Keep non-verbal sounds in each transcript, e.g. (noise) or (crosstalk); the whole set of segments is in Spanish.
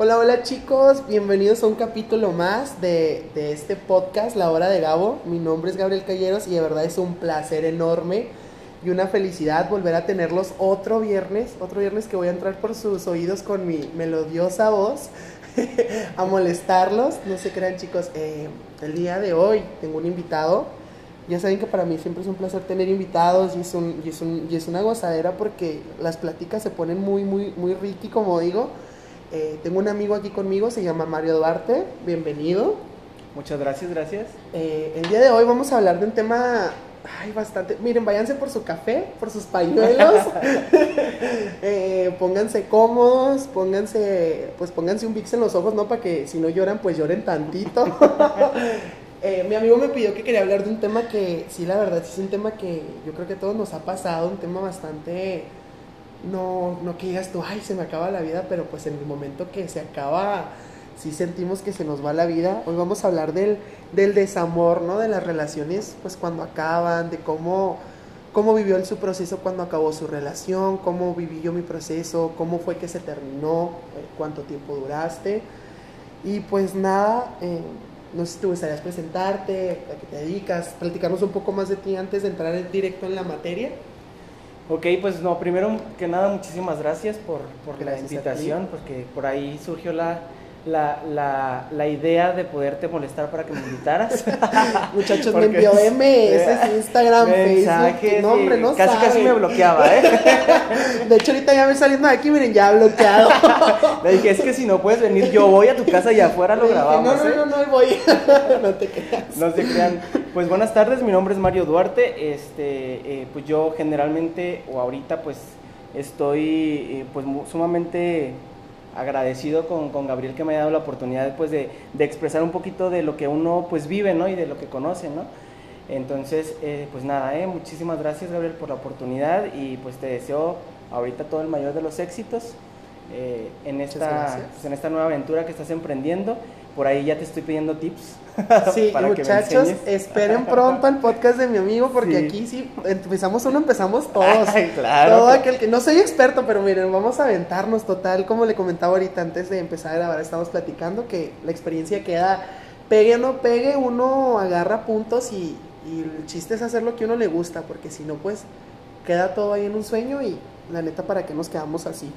Hola, hola chicos, bienvenidos a un capítulo más de, de, este podcast, La Hora de Gabo. Mi nombre es Gabriel Calleros y de verdad es un placer enorme y una felicidad volver a tenerlos otro viernes, otro viernes que voy a entrar por sus oídos con mi melodiosa voz (laughs) a molestarlos. No se crean chicos, eh, el día de hoy tengo un invitado. Ya saben que para mí siempre es un placer tener invitados y es, un, y es, un, y es una gozadera porque las pláticas se ponen muy, muy, muy ricky, como digo. Eh, tengo un amigo aquí conmigo, se llama Mario Duarte, bienvenido. Muchas gracias, gracias. Eh, el día de hoy vamos a hablar de un tema, ay, bastante, miren, váyanse por su café, por sus pañuelos, (laughs) eh, pónganse cómodos, pónganse, pues pónganse un VIX en los ojos, ¿no? Para que si no lloran, pues lloren tantito. (laughs) Eh, mi amigo me pidió que quería hablar de un tema que, sí, la verdad, sí es un tema que yo creo que a todos nos ha pasado, un tema bastante no, no que digas tú, ay, se me acaba la vida, pero pues en el momento que se acaba, sí sentimos que se nos va la vida. Hoy vamos a hablar del, del desamor, ¿no? De las relaciones, pues cuando acaban, de cómo, cómo vivió él su proceso cuando acabó su relación, cómo viví yo mi proceso, cómo fue que se terminó, eh, cuánto tiempo duraste. Y pues nada, eh, no sé si te gustaría presentarte, a qué te dedicas, platicarnos un poco más de ti antes de entrar directo en la materia. Ok, pues no, primero que nada, muchísimas gracias por, por la invitación, porque por ahí surgió la, la, la, la, idea de poderte molestar para que me invitaras. (laughs) Muchachos, me envió MS, Instagram, Facebook, no, hombre, no Casi, casi me bloqueaba, ¿eh? (laughs) De hecho, ahorita ya me saliendo de aquí, miren, ya bloqueado. (laughs) Le dije, es que si no puedes venir, yo voy a tu casa y afuera lo grabamos. No, no, ¿eh? no, no, voy. no te creas. No se crean. Pues buenas tardes, mi nombre es Mario Duarte. Este, eh, pues yo generalmente, o ahorita, pues estoy eh, pues sumamente agradecido con, con, Gabriel que me haya dado la oportunidad pues, de, de, expresar un poquito de lo que uno pues vive ¿no? y de lo que conoce. ¿no? Entonces, eh, pues nada, eh, muchísimas gracias Gabriel por la oportunidad y pues te deseo ahorita todo el mayor de los éxitos eh, en, esta, pues, en esta nueva aventura que estás emprendiendo. Por ahí ya te estoy pidiendo tips. (laughs) Sí, para muchachos, que me esperen pronto el podcast de mi amigo porque sí. aquí sí empezamos uno, empezamos todos. Ay, claro. Todo aquel que no soy experto, pero miren, vamos a aventarnos total, como le comentaba ahorita antes de empezar a grabar, estamos platicando que la experiencia queda pegue o no pegue, uno agarra puntos y, y el chiste es hacer lo que uno le gusta, porque si no, pues queda todo ahí en un sueño y la neta, ¿para qué nos quedamos así?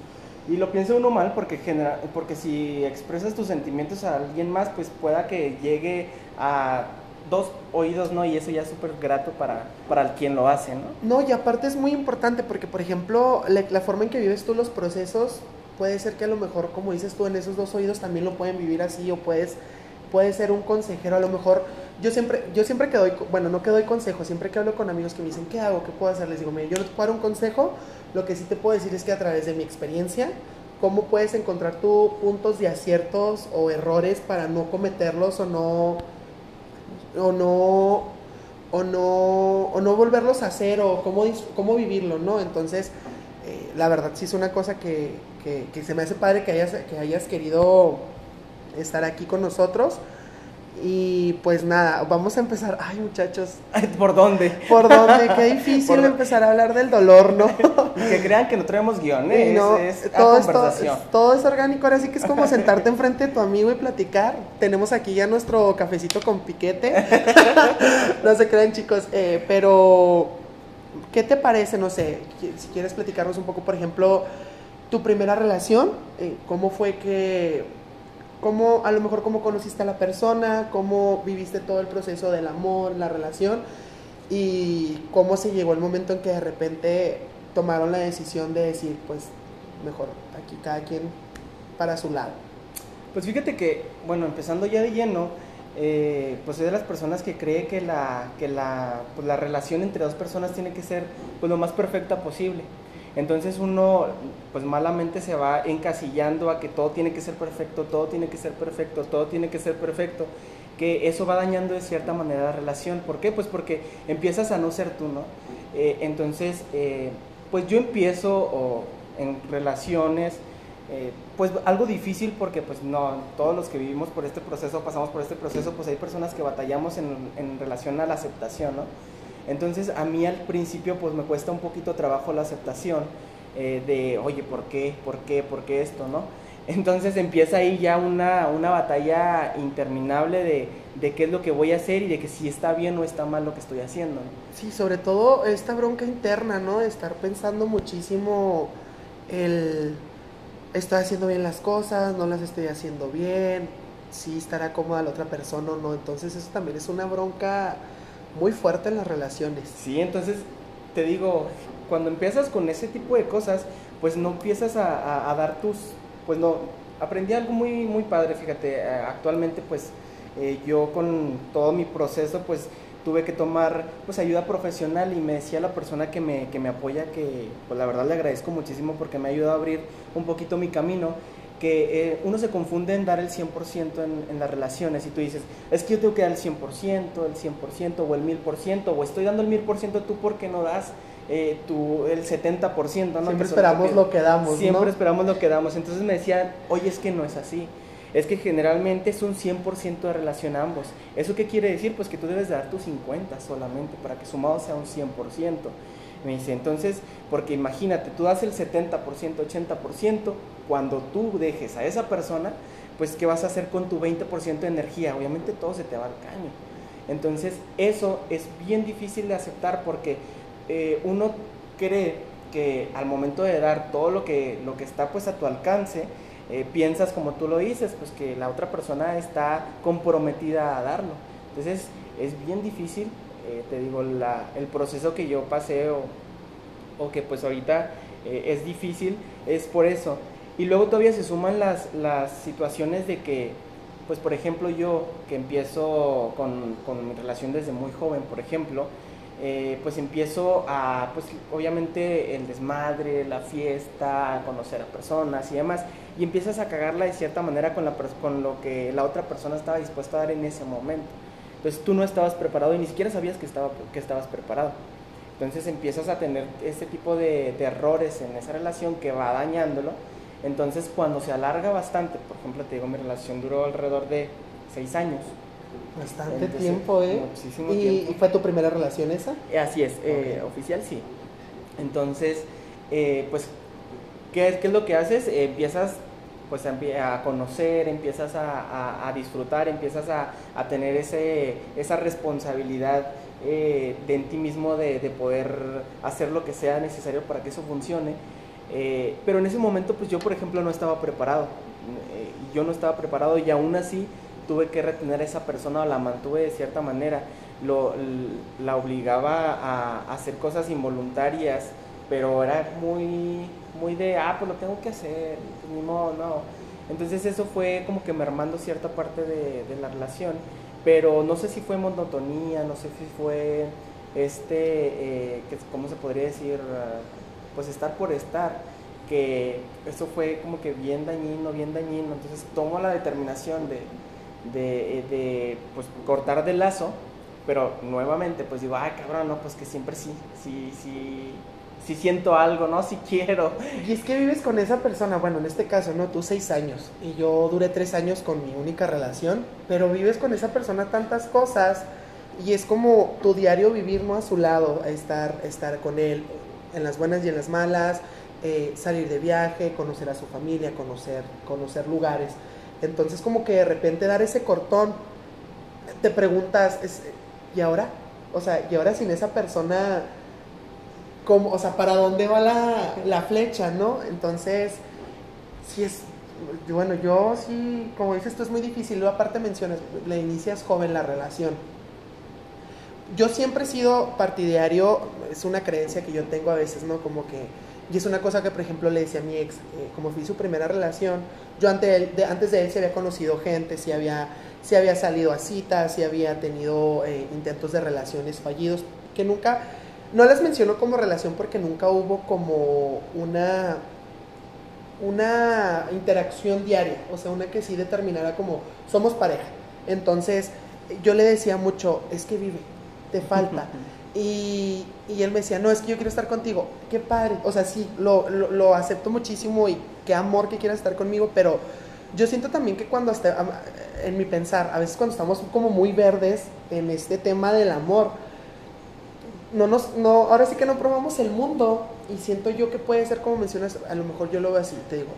Y lo piensa uno mal porque, genera, porque si expresas tus sentimientos a alguien más, pues pueda que llegue a dos oídos, ¿no? Y eso ya es súper grato para, para quien lo hace, ¿no? No, y aparte es muy importante porque, por ejemplo, la, la, forma en que vives tú los procesos, puede ser que a lo mejor, como dices tú, en esos dos oídos también lo pueden vivir así o puedes, puedes ser un consejero, a lo mejor... Yo siempre, yo siempre que doy, bueno, no que doy consejo, siempre que hablo con amigos que me dicen, ¿qué hago? ¿Qué puedo hacer? Les digo, mira, yo no te puedo dar un consejo, lo que sí te puedo decir es que a través de mi experiencia, cómo puedes encontrar tú puntos de aciertos o errores para no cometerlos o no o no o no o no volverlos a hacer o cómo, cómo vivirlo, ¿no? Entonces, eh, la verdad sí es una cosa que, que, que, se me hace padre que hayas, que hayas querido estar aquí con nosotros. Y pues nada, vamos a empezar. Ay, muchachos. ¿Por dónde? ¿Por dónde? Qué (laughs) difícil empezar a hablar del dolor, ¿no? que crean que no traemos guiones. No, es, es todo, conversación. Es, todo es orgánico. Ahora sí que es como sentarte enfrente de tu amigo y platicar. Tenemos aquí ya nuestro cafecito con piquete. (laughs) no se crean, chicos. Eh, pero, ¿qué te parece? No sé, si quieres platicarnos un poco, por ejemplo, tu primera relación. Eh, ¿Cómo fue que cómo, a lo mejor cómo conociste a la persona, cómo viviste todo el proceso del amor, la relación y cómo se llegó el momento en que de repente tomaron la decisión de decir, pues mejor aquí cada quien para su lado. Pues fíjate que, bueno, empezando ya de lleno, eh, pues soy de las personas que cree que la, que la, pues la relación entre dos personas tiene que ser pues, lo más perfecta posible. Entonces uno, pues malamente se va encasillando a que todo tiene que ser perfecto, todo tiene que ser perfecto, todo tiene que ser perfecto, que eso va dañando de cierta manera la relación. ¿Por qué? Pues porque empiezas a no ser tú, ¿no? Eh, entonces, eh, pues yo empiezo en relaciones, eh, pues algo difícil porque pues no, todos los que vivimos por este proceso, pasamos por este proceso, pues hay personas que batallamos en, en relación a la aceptación, ¿no? Entonces a mí al principio pues me cuesta un poquito trabajo la aceptación eh, de, oye, ¿por qué? ¿Por qué? ¿Por qué esto? ¿no? (laughs) Entonces empieza ahí ya una, una batalla interminable de, de, qué es lo que voy a hacer y de que si está bien o está mal lo que estoy haciendo. Sí, sobre todo esta bronca interna, ¿no? Estar pensando muchísimo el estoy haciendo bien las cosas, no las estoy haciendo bien, si estará cómoda la otra persona o no. Entonces eso también es una bronca muy fuerte en las relaciones. Sí, entonces te digo, cuando empiezas con ese tipo de cosas, pues no empiezas a, dar tus, pues no, aprendí algo muy, muy padre, fíjate, eh, actualmente pues eh, yo con todo mi proceso pues tuve que tomar pues ayuda profesional y me decía la persona que me, que me apoya que pues la verdad le agradezco muchísimo porque me ha ayudado a abrir un poquito mi camino que eh, uno se confunde en dar el 100% en, en, las relaciones y tú dices, es que yo tengo que dar el 100%, el 100% o el 1000% o estoy dando el 1000% tú porque no das eh, tu, el 70%, ¿no? Siempre esperamos lo que damos, Siempre esperamos lo que damos. Entonces me decían, oye, es que no es así. Es que generalmente es un 100% de relación a ambos. ¿Eso qué quiere decir? Pues que tú debes dar tu 50 solamente para que sumado sea un 100%. Me dice, entonces, porque imagínate, tú das el 70%, 80%, cuando tú dejes a esa persona, pues ¿qué vas a hacer con tu 20% de energía? Obviamente todo se te va al caño. Entonces, eso es bien difícil de aceptar porque eh, uno cree que al momento de dar todo lo que, lo que está pues a tu alcance, eh, piensas como tú lo dices, pues que la otra persona está comprometida a darlo. Entonces es bien difícil, eh, te digo, el proceso que yo pasé o, o que pues ahorita es difícil, es por eso. Y luego todavía se suman las, las situaciones de que, pues por ejemplo yo que empiezo con, con mi relación desde muy joven, por ejemplo, eh, pues empiezo a, pues obviamente el desmadre, la fiesta, conocer a personas y demás, y empiezas a cagarla de cierta manera con, la, con lo que la otra persona estaba dispuesta a dar en ese momento. Entonces tú no estabas preparado y ni siquiera sabías que, estaba, que estabas preparado. Entonces empiezas a tener ese tipo de, de errores en esa relación que va dañándolo. Entonces cuando se alarga bastante, por ejemplo te digo, mi relación duró alrededor de seis años. Bastante tiempo, ¿eh? Muchísimo ¿Y, fue tu primera relación esa? Así es, eh, oficial sí. Entonces, eh, pues, ¿qué es, ¿qué es lo que haces? Eh, empiezas pues a conocer, empiezas a, a, disfrutar, empiezas a, a, tener ese, esa responsabilidad de en ti mismo de, de, poder hacer lo que sea necesario para que eso funcione. Pero en ese momento, pues yo, por ejemplo, no estaba preparado. yo no estaba preparado y aún así tuve que retener a esa persona o la mantuve de cierta manera, la obligaba a, hacer cosas involuntarias, pero era muy, muy de, ah, pues lo tengo que hacer, pues ni modo, no. Entonces eso fue como que mermando cierta parte de, de la relación, pero no sé si fue monotonía, no sé si fue, este, eh, ¿cómo se podría decir? Pues estar por estar que eso fue como que bien dañino, bien dañino, entonces tomo la determinación de, de, de pues, cortar de lazo, pero nuevamente pues digo, ay cabrón, no, pues que siempre sí, sí, sí, sí siento algo, ¿no? Sí quiero. Y es que vives con esa persona, bueno, en este caso, ¿no? Tú seis años y yo duré tres años con mi única relación, pero vives con esa persona tantas cosas y es como tu diario vivir, ¿no? A su lado, estar, estar con él en las buenas y en las malas, eh, salir de viaje, conocer a su familia, conocer, conocer lugares. Entonces como que de repente dar ese cortón, te preguntas, ¿y ahora? O sea, ¿y ahora sin esa persona, cómo, o sea, para dónde va la, flecha, no? Entonces, sí es, bueno, yo sí, como dices, esto es muy difícil, aparte mencionas, le inicias joven la relación. Yo siempre he sido partidario, es una creencia que yo tengo a veces, ¿no? Como que y es una cosa que, por ejemplo, le decía a mi ex, eh, como fui su primera relación, yo antes de, antes de él se había conocido gente, si había, si había salido a citas, si había tenido eh, intentos de relaciones fallidos, que nunca, no las menciono como relación porque nunca hubo como una, una interacción diaria, o sea, una que sí determinara como somos pareja. Entonces, yo le decía mucho, es que vive, te falta. Y, y, él me decía, no, es que yo quiero estar contigo. Qué padre. O sea, sí, lo, lo, acepto muchísimo y qué amor que quieras estar conmigo, pero yo siento también que cuando, hasta, en mi pensar, a veces cuando estamos como muy verdes en este tema del amor, no nos, no, ahora sí que no probamos el mundo y siento yo que puede ser, como mencionas, a lo mejor yo lo veo así, te digo,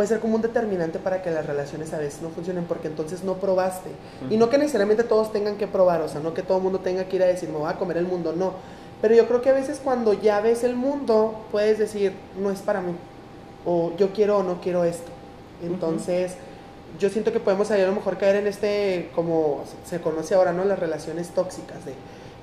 puede ser como un determinante para que las relaciones a veces no funcionen, porque entonces no probaste. Y no que necesariamente todos tengan que probar, o sea, no que todo el mundo tenga que ir a decir, me voy a comer el mundo, no. Pero yo creo que a veces cuando ya ves el mundo, puedes decir, no es para mí, o yo quiero o no quiero esto. Entonces, yo siento que podemos ahí a lo mejor caer en este, como se conoce ahora, ¿no? Las relaciones tóxicas de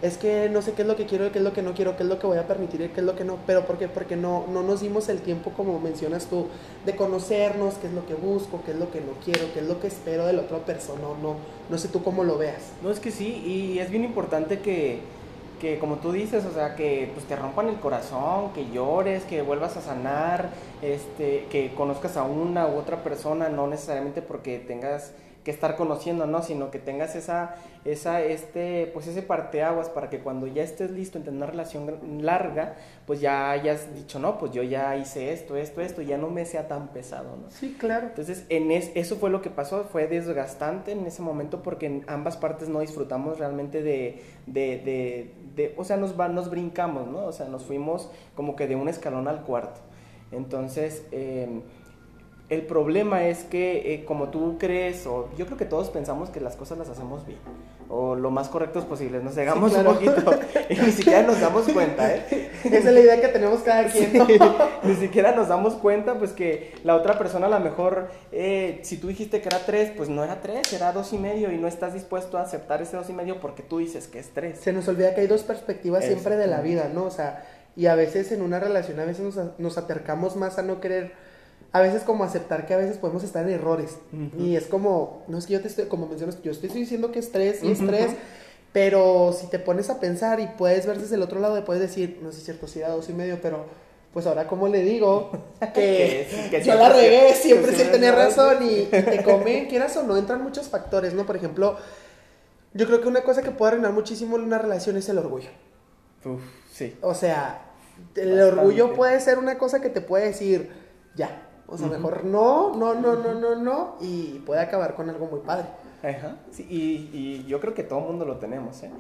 es que no sé qué es lo que quiero, qué es lo que no quiero, qué es lo que voy a permitir y qué es lo que no. Pero ¿por qué? Porque no, no nos dimos el tiempo, como mencionas tú, de conocernos, qué es lo que busco, qué es lo que no quiero, qué es lo que espero de la otra persona. No, no sé tú cómo lo veas. No, es que sí, y es bien importante que, que como tú dices, o sea, que pues te rompan el corazón, que llores, que vuelvas a sanar, este, que conozcas a una u otra persona, no necesariamente porque tengas que estar conociendo, ¿no? Sino que tengas esa, esa, este, pues ese parteaguas para que cuando ya estés listo en tener una relación larga, pues ya hayas dicho, no, pues yo ya hice esto, esto, esto, ya no me sea tan pesado, ¿no? Sí, claro. Entonces, en eso fue lo que pasó, fue desgastante en ese momento porque en ambas partes no disfrutamos realmente de, de, de, de o sea, nos, nos brincamos, ¿no? O sea, nos fuimos como que de un escalón al cuarto. Entonces, eh, el problema es que eh, como tú crees, o yo creo que todos pensamos que las cosas las hacemos bien, o lo más correctos posibles, nos cegamos un poquito (laughs) y ni siquiera nos damos cuenta, ¿eh? (laughs) Esa es la idea que tenemos cada quien. (laughs) ni siquiera nos damos cuenta, pues que la otra persona a lo mejor, eh, si tú dijiste que era tres, pues no era tres, era dos y medio y no estás dispuesto a aceptar ese dos y medio porque tú dices que es tres. Se nos olvida que hay dos perspectivas siempre de la vida, ¿no? O sea, y a veces en una relación, a veces nos, nos acercamos más a no querer a veces como aceptar que a veces podemos estar en errores. Y es como, no es que yo te estoy, como mencionas, yo estoy diciendo que es estrés y estrés, pero si te pones a pensar y puedes ver desde el otro lado, puedes decir, no sé si cierto, si era dos y medio, pero pues ahora como le digo (laughs) que, yo la regué, siempre sin tener razón y, te comen, (laughs) quieras o no, entran muchos factores, ¿no? Por ejemplo, yo creo que una cosa que puede arruinar muchísimo en una relación es el orgullo. Uf, sí. O sea, el orgullo puede ser una cosa que te puede decir, ya, o sea, mejor no, no, no, no, no, no, y puede acabar con algo muy padre. Ajá, sí, y, y yo creo que todo el mundo lo tenemos, ¿eh?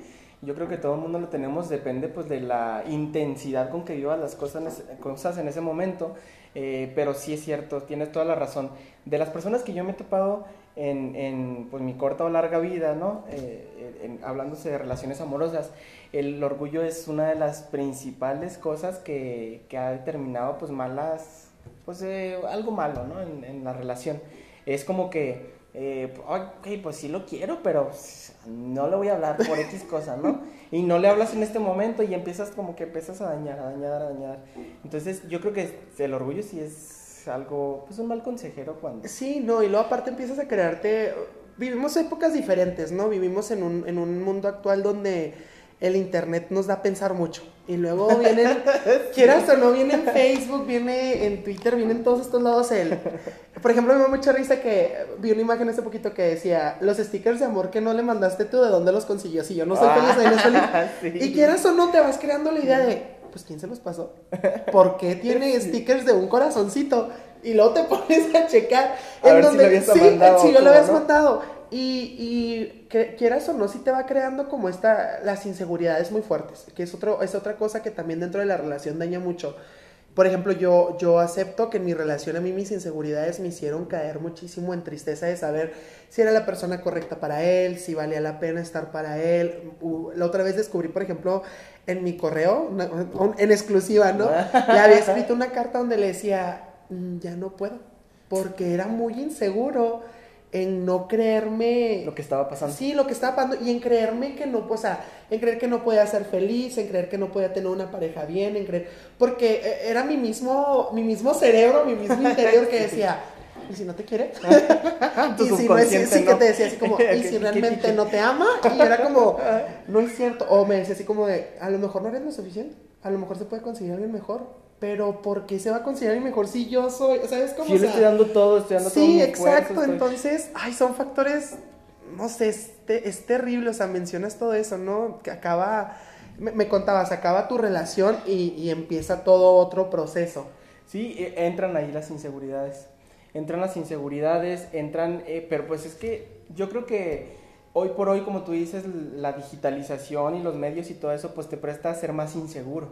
Yo creo que todo el mundo lo tenemos, depende pues de la intensidad con que vivas las cosas, cosas en ese momento, eh, pero sí es cierto, tienes toda la razón. De las personas que yo me he topado en, en pues, mi corta o larga vida, ¿no? Eh, hablándose de relaciones amorosas, el orgullo es una de las principales cosas que, que ha determinado pues malas pues eh, algo malo, ¿no? En, la relación. Es como que, eh, ok, pues sí lo quiero, pero no le voy a hablar por X (laughs) cosa, ¿no? Y no le hablas en este momento y empiezas como que empiezas a dañar, a dañar, a dañar. Entonces yo creo que el orgullo sí es algo, pues un mal consejero cuando... Sí, no, y luego aparte empiezas a crearte... Vivimos épocas diferentes, ¿no? Vivimos en un, en un mundo actual donde el internet nos da a pensar mucho. Y luego (laughs) vienen, quieras o no, viene en Facebook, viene en Twitter, viene en todos estos lados el... Por ejemplo, me da mucha risa que vi una imagen hace poquito que decía, los stickers de amor que no le mandaste tú, ¿de dónde los consiguió? Si yo no soy feliz, ahí no feliz. (laughs) Y quieras o no, te vas creando la idea de, pues, ¿quién se los pasó? ¿Por qué tiene (laughs) stickers de un corazoncito? Y luego te pones a checar en donde... Si, sí, si yo lo habías mandado. Y, y que, quieras o no, sí te va creando como esta, las inseguridades muy fuertes, que es, otro, es otra cosa que también dentro de la relación daña mucho. Por ejemplo, yo, yo acepto que en mi relación a mí mis inseguridades me hicieron caer muchísimo en tristeza de saber si era la persona correcta para él, si valía la pena estar para él. La otra vez descubrí, por ejemplo, en mi correo, en exclusiva, ¿no? (laughs) Le había escrito una carta donde le decía, mm, ya no puedo, porque era muy inseguro en no creerme lo que estaba pasando. Sí, lo que estaba pasando y en creerme que no, o sea, en creer que no podía ser feliz, en creer que no podía tener una pareja bien, en creer porque eh, era mi mismo mi mismo cerebro, mi mismo interior que (laughs) decía, ¿y si no te quiere? (laughs) y si no es sí, que te decía así como, (laughs) ¿y si realmente no te ama? Y era como, no es cierto, o me decía así como de, a lo mejor no eres lo suficiente, a lo mejor se puede conseguir alguien mejor pero ¿por qué se va a considerar mejor si yo soy? ¿Sabes cómo? Si yo le estoy dando todo, estoy dando sí, todo. Sí, exacto. Entonces, ay, son factores, no sé, es, es, terrible. O sea, mencionas todo eso, ¿no? Que acaba, me, contabas, acaba tu relación y, y, empieza todo otro proceso. Sí, e, entran ahí las inseguridades. Entran las inseguridades, entran, eh, pero pues es que yo creo que hoy por hoy, como tú dices, la digitalización y los medios y todo eso, pues te presta a ser más inseguro.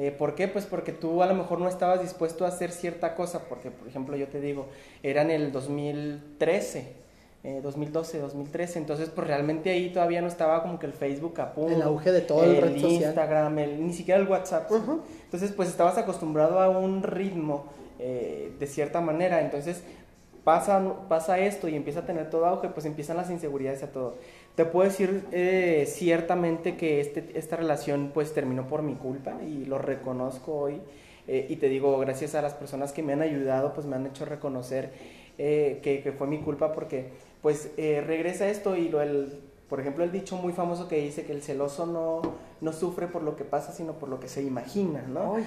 Eh, ¿Por qué? Pues porque tú a lo mejor no estabas dispuesto a hacer cierta cosa, porque por ejemplo yo te digo, era en el 2013, 2012, 2013, entonces pues realmente ahí todavía no estaba como que el Facebook a punto. El auge de todo el, el red social. Instagram, el, ni siquiera el WhatsApp. Entonces pues estabas acostumbrado a un ritmo eh, de cierta manera, entonces pasa, pasa esto y empieza a tener todo auge, pues empiezan las inseguridades a todo. Te puedo decir eh, ciertamente que este, esta relación pues terminó por mi culpa y lo reconozco hoy. eh, y te digo, gracias a las personas que me han ayudado, pues me han hecho reconocer eh, que, que fue mi culpa porque pues eh, regresa esto y lo el, por ejemplo el dicho muy famoso que dice que el celoso no, no sufre por lo que pasa, sino por lo que se imagina, ¿no? Ay,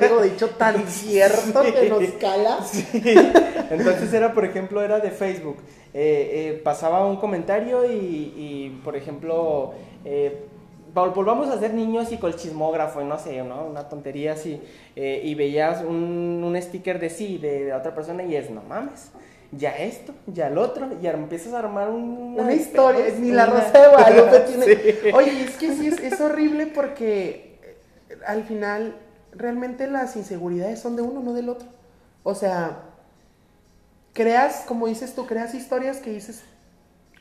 digo dicho tan (laughs) cierto que nos cala. Sí. (laughs) Entonces era, por ejemplo, era de Facebook. Eh, eh, pasaba un comentario y, y, por ejemplo, eh, vol- volvamos a ser niños y con el chismógrafo, y no sé, ¿no? Una tontería así. eh, y veías un, un sticker de sí, de, de otra persona, y es, no mames. Ya esto, ya el otro, y empiezas a armar un, Una historia, ni la Rosa de Guadalupe (laughs) tiene. Oye, es que sí, es, es horrible porque al final realmente las inseguridades son de uno, no del otro. O sea, creas, como dices tú, creas historias que dices.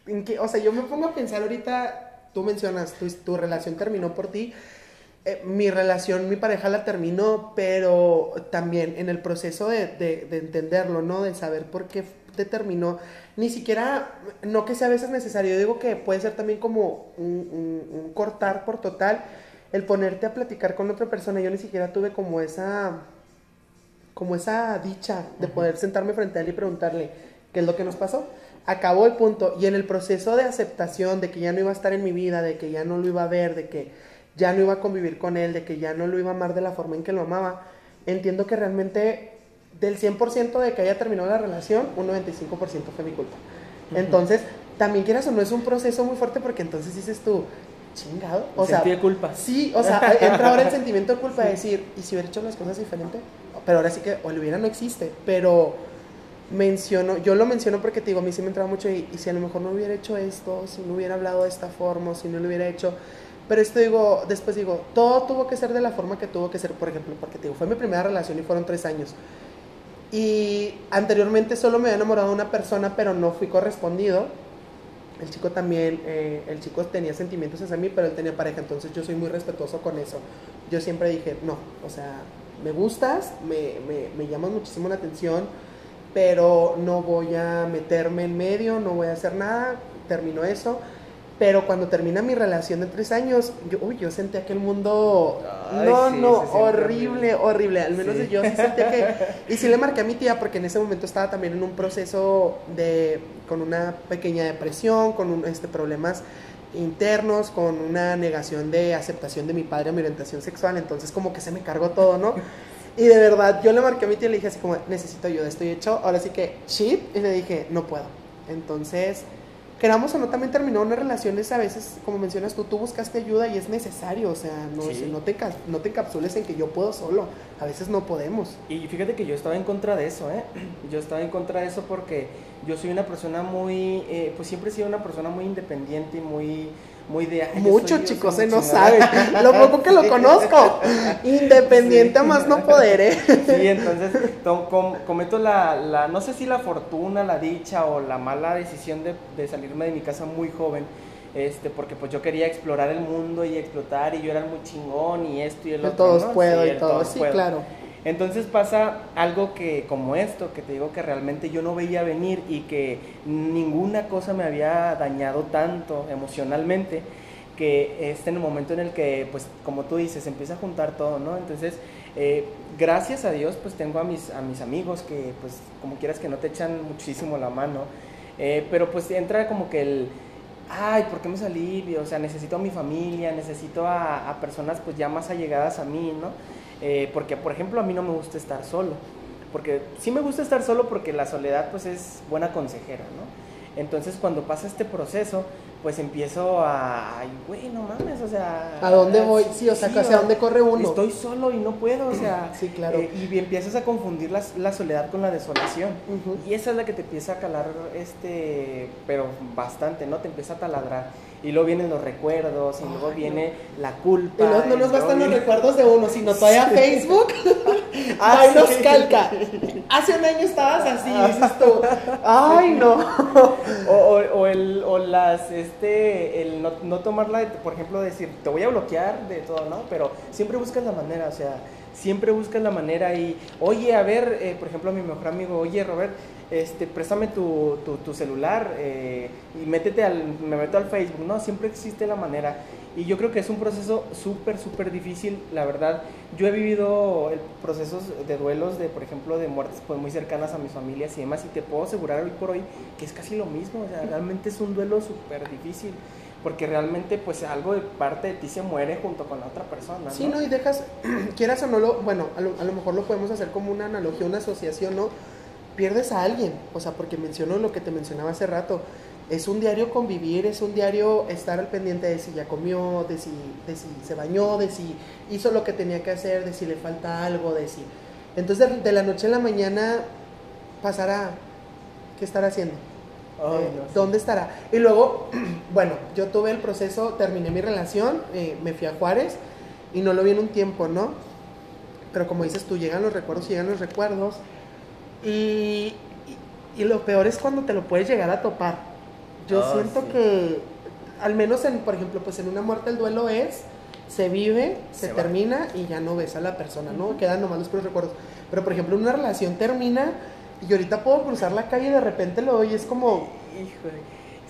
en que- o sea, yo me pongo a pensar ahorita, tú mencionas, tu, tu relación terminó por ti. eh, mi relación, mi pareja la terminó, pero también en el proceso de, de- de entenderlo, ¿no? De saber por qué te terminó. Ni siquiera, no que sea a veces necesario, digo que puede ser también como un cortar por total, el ponerte a platicar con otra persona. Yo ni siquiera tuve como esa, como esa dicha de poder sentarme frente a él y preguntarle qué es lo que nos pasó. Acabó el punto y en el proceso de aceptación de que ya no iba a estar en mi vida, de que ya no lo iba a ver, de que ya no iba a convivir con él, de que ya no lo iba a amar de la forma en que lo amaba, entiendo que realmente del 100% de que haya terminado la relación, un 95% fue mi culpa. Entonces, también quieras o no, es un proceso muy fuerte porque entonces dices tú, chingado. O sea, Sentí de culpa. Sí, o sea, (laughs) entra ahora el sentimiento de culpa de decir, ¿y si hubiera hecho las cosas diferente? Pero ahora sí que, o el hubiera no existe, pero menciono, yo lo menciono porque te digo, a mí sí me entraba mucho y, y si a lo mejor no hubiera hecho esto, si no hubiera hablado de esta forma, o si no lo hubiera hecho, pero esto digo, después digo, todo tuvo que ser de la forma que tuvo que ser, por ejemplo, porque te digo, fue mi primera relación y fueron tres años. Y anteriormente solo me había enamorado de una persona, pero no fui correspondido. El chico también, eh, el chico tenía sentimientos hacia mí, pero él tenía pareja, entonces yo soy muy respetuoso con eso. Yo siempre dije, no, o sea, me gustas, me, me, me llamas muchísimo la atención, pero no voy a meterme en medio, no voy a hacer nada, terminó eso. Pero cuando termina mi relación de tres años, yo, uy, yo sentía que el mundo, Ay, no, sí, no, horrible, horrible, al menos Sí. yo sí sentía que, y sí le marqué a mi tía porque en ese momento estaba también en un proceso de, con una pequeña depresión, con un, este, problemas internos, con una negación de aceptación de mi padre a mi orientación sexual, entonces como que se me cargó todo, ¿no? Y de verdad, yo le marqué a mi tía y le dije así como, necesito ayuda, estoy hecho, ahora sí que, shit, y le dije, no puedo. Entonces, queramos o no, también terminó una relación, es a veces, como mencionas tú, tú buscaste ayuda y es necesario, o sea, no, Sí. no, te, no te encapsules en que yo puedo solo, a veces no podemos. Y fíjate que yo estaba en contra de eso, ¿eh? (clears throat) Yo estaba en contra de eso porque yo soy una persona muy, eh, pues siempre he sido una persona muy independiente y muy, muy de... "Ay, Muchos chicos, soy eh, no chingona". saben, lo poco que lo conozco, (laughs) independiente a más no poder, ¿eh? Sí, entonces to- com- cometo la, la, no sé si la fortuna, la dicha o la mala decisión de, de salirme de mi casa muy joven, este, porque pues yo quería explorar el mundo y explotar y yo era muy chingón y esto y el El otro. todos ¿no? puedo Sí, y el todo, todos sí, puedo. claro. Entonces pasa algo que como esto, que te digo que realmente yo no veía venir y que ninguna cosa me había dañado tanto emocionalmente, que es en el momento en el que, pues como tú dices, empieza a juntar todo, ¿no? Entonces, eh, gracias a Dios, pues tengo a mis, a mis amigos que, pues como quieras que no te echan muchísimo la mano, eh, pero pues entra como que el... Ay, ¿por qué me salí? O sea, necesito a mi familia, necesito a, a personas pues ya más allegadas a mí, ¿no? Eh, porque, por ejemplo, a mí no me gusta estar solo. Porque sí me gusta estar solo porque la soledad pues es buena consejera, ¿no? Entonces cuando pasa este proceso, pues empiezo a, ay, güey, no mames, o sea... ¿A dónde voy? Sí, o sea, ¿hacia dónde corre uno? Estoy solo y no puedo, o sea... Sí, claro. eh, y empiezas a confundir la, la soledad con la desolación. Y esa es la que te empieza a calar, este, pero bastante, ¿no? Te empieza a taladrar. Y luego vienen los recuerdos, y luego viene la culpa. Y no nos bastan los recuerdos de uno, sino todavía Facebook. (laughs) Ah, Ahí nos calca. Hace un año estabas así, dices tú. Ay, no. (laughs) O, o, o el, o las, este, el no, no tomarla, por ejemplo, decir, te voy a bloquear de todo, ¿no? Pero siempre buscas la manera, o sea, siempre buscas la manera y, oye, a ver, eh, por ejemplo, a mi mejor amigo, oye, Robert, este, préstame tu, tu, tu celular eh, y métete al, me meto al Facebook, ¿no? Siempre existe la manera. Y yo creo que es un proceso súper, súper difícil, la verdad. Yo he vivido procesos de duelos, de, por ejemplo, de muertes pues, muy cercanas a mis familias y demás, y te puedo asegurar hoy por hoy que es casi lo mismo, o sea, realmente es un duelo súper difícil, porque realmente pues algo de parte de ti se muere junto con la otra persona, Sí, ¿no? Y dejas, (clears throat) quieras o no lo, bueno, a lo, a lo mejor lo podemos hacer como una analogía, una asociación, ¿no? Pierdes a alguien, o sea, porque menciono lo que te mencionaba hace rato. Es un diario convivir, es un diario estar al pendiente de si ya comió, de si, de si se bañó, de si hizo lo que tenía que hacer, de si le falta algo, de si... Entonces, de, de la noche a la mañana pasará, ¿qué estará haciendo? Ay, Eh, no sé. ¿Dónde estará? Y luego, (clears throat) bueno, yo tuve el proceso, terminé mi relación, eh, me fui a Juárez y no lo vi en un tiempo, ¿no? Pero como dices tú, llegan los recuerdos, llegan los recuerdos. Y, y, y lo peor es cuando te lo puedes llegar a topar. Yo Ah, siento sí. que, al menos en, por ejemplo, pues en una muerte el duelo es, se vive, se, Se va. termina y ya no ves a la persona, ¿no? Quedan nomás los puros recuerdos. Pero, por ejemplo, una relación termina y ahorita puedo cruzar la calle y de repente lo doy es como, Híjole.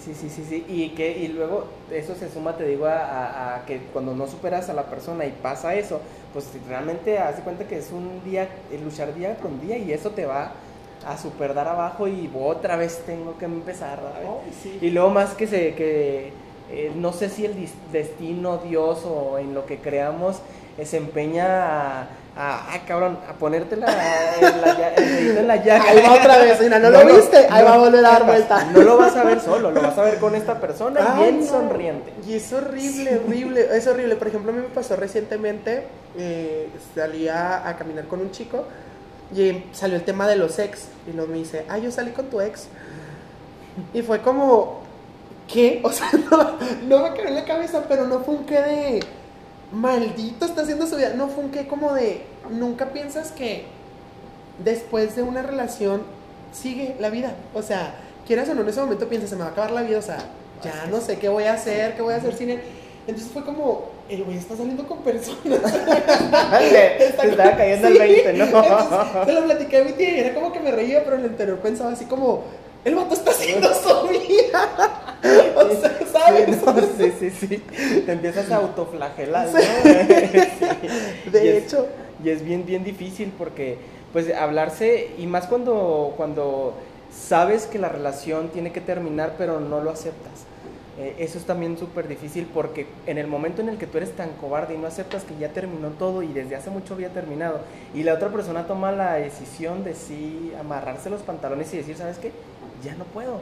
Sí, sí, sí, sí. Y, que, y luego eso se suma, te digo, a, a- a que cuando no superas a la persona y pasa eso, pues realmente haz de cuenta que es un día, luchar día con día y eso te va a super dar abajo y otra vez tengo que empezar. Ay, sí. Y luego más que se, que eh, no sé si el destino, Dios o en lo que creamos eh, se empeña a, a, ah, cabrón, a ponerte la, en la en la llaga. Ahí va otra vez, mira, ¿no lo viste? Ahí va a volver a dar vuelta. No lo vas a ver solo, lo vas a ver con esta persona bien no. sonriente. Y es horrible, horrible, es horrible. Por ejemplo, a mí me pasó recientemente, eh, salí a, a caminar con un chico y salió el tema de los ex. Y luego me dice, ah, yo salí con tu ex. Y fue como, ¿qué? (laughs) O sea, no, no me quedó en la cabeza, pero no fue un qué de, maldito está haciendo su vida. No fue un qué como de, nunca piensas que después de una relación sigue la vida. O sea, quieras o no, en ese momento piensas, se me va a acabar la vida, o sea, ya no sé qué voy a hacer, qué voy a hacer sin él. Entonces fue como, el güey está saliendo con personas. Te (laughs) estaba cayendo el Sí. 20, ¿no? Entonces, se lo platicé a mi tía y era como que me reía, pero en el interior pensaba así como, el vato está haciendo su vida. (laughs) O sea, ¿sabes? Sí, no, (laughs) sí, sí, sí. Te empiezas a autoflagelar, ¿no? Sí. (laughs) De Y es- hecho. Y es bien, bien difícil porque, pues, hablarse, y más cuando, cuando sabes que la relación tiene que terminar, pero no lo aceptas. Eh, eso es también súper difícil porque en el momento en el que tú eres tan cobarde y no aceptas que ya terminó todo y desde hace mucho había terminado, y la otra persona toma la decisión de sí amarrarse los pantalones y decir, ¿sabes qué? Ya no puedo.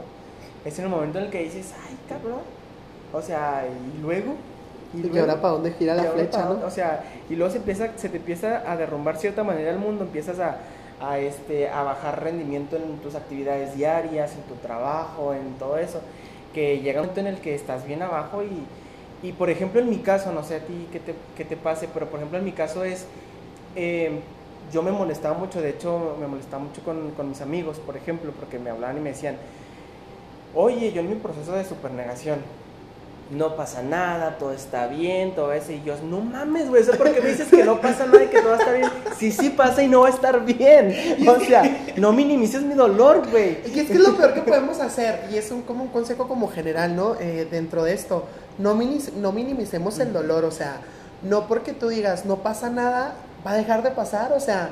Es en el momento en el que dices, ay, cabrón. O sea, y luego. Y ahora para dónde gira la ¿Y ahora flecha, ¿no? dónde? O sea, y luego se, empieza, se te empieza a derrumbar cierta manera el mundo, empiezas a, a, este, a bajar rendimiento en tus actividades diarias, en tu trabajo, en todo eso, que llega un momento en el que estás bien abajo y, y por ejemplo en mi caso, no sé a ti qué te, qué te pase, pero por ejemplo en mi caso es, eh, yo me molestaba mucho, de hecho me molestaba mucho con, con mis amigos, por ejemplo, porque me hablaban y me decían, oye, yo en mi proceso de supernegación, no pasa nada, todo está bien, todo eso. Y yo, no mames, güey, ¿eso por qué me dices que no pasa nada y que todo va a estar bien? Sí, sí pasa y no va a estar bien. (laughs) O sea, no minimices mi dolor, güey. Y es que es lo peor que podemos hacer, y es un, como un consejo como general, ¿no? Eh, dentro de esto, no, minis- no minimicemos el dolor, o sea, no porque tú digas no pasa nada, va a dejar de pasar, o sea,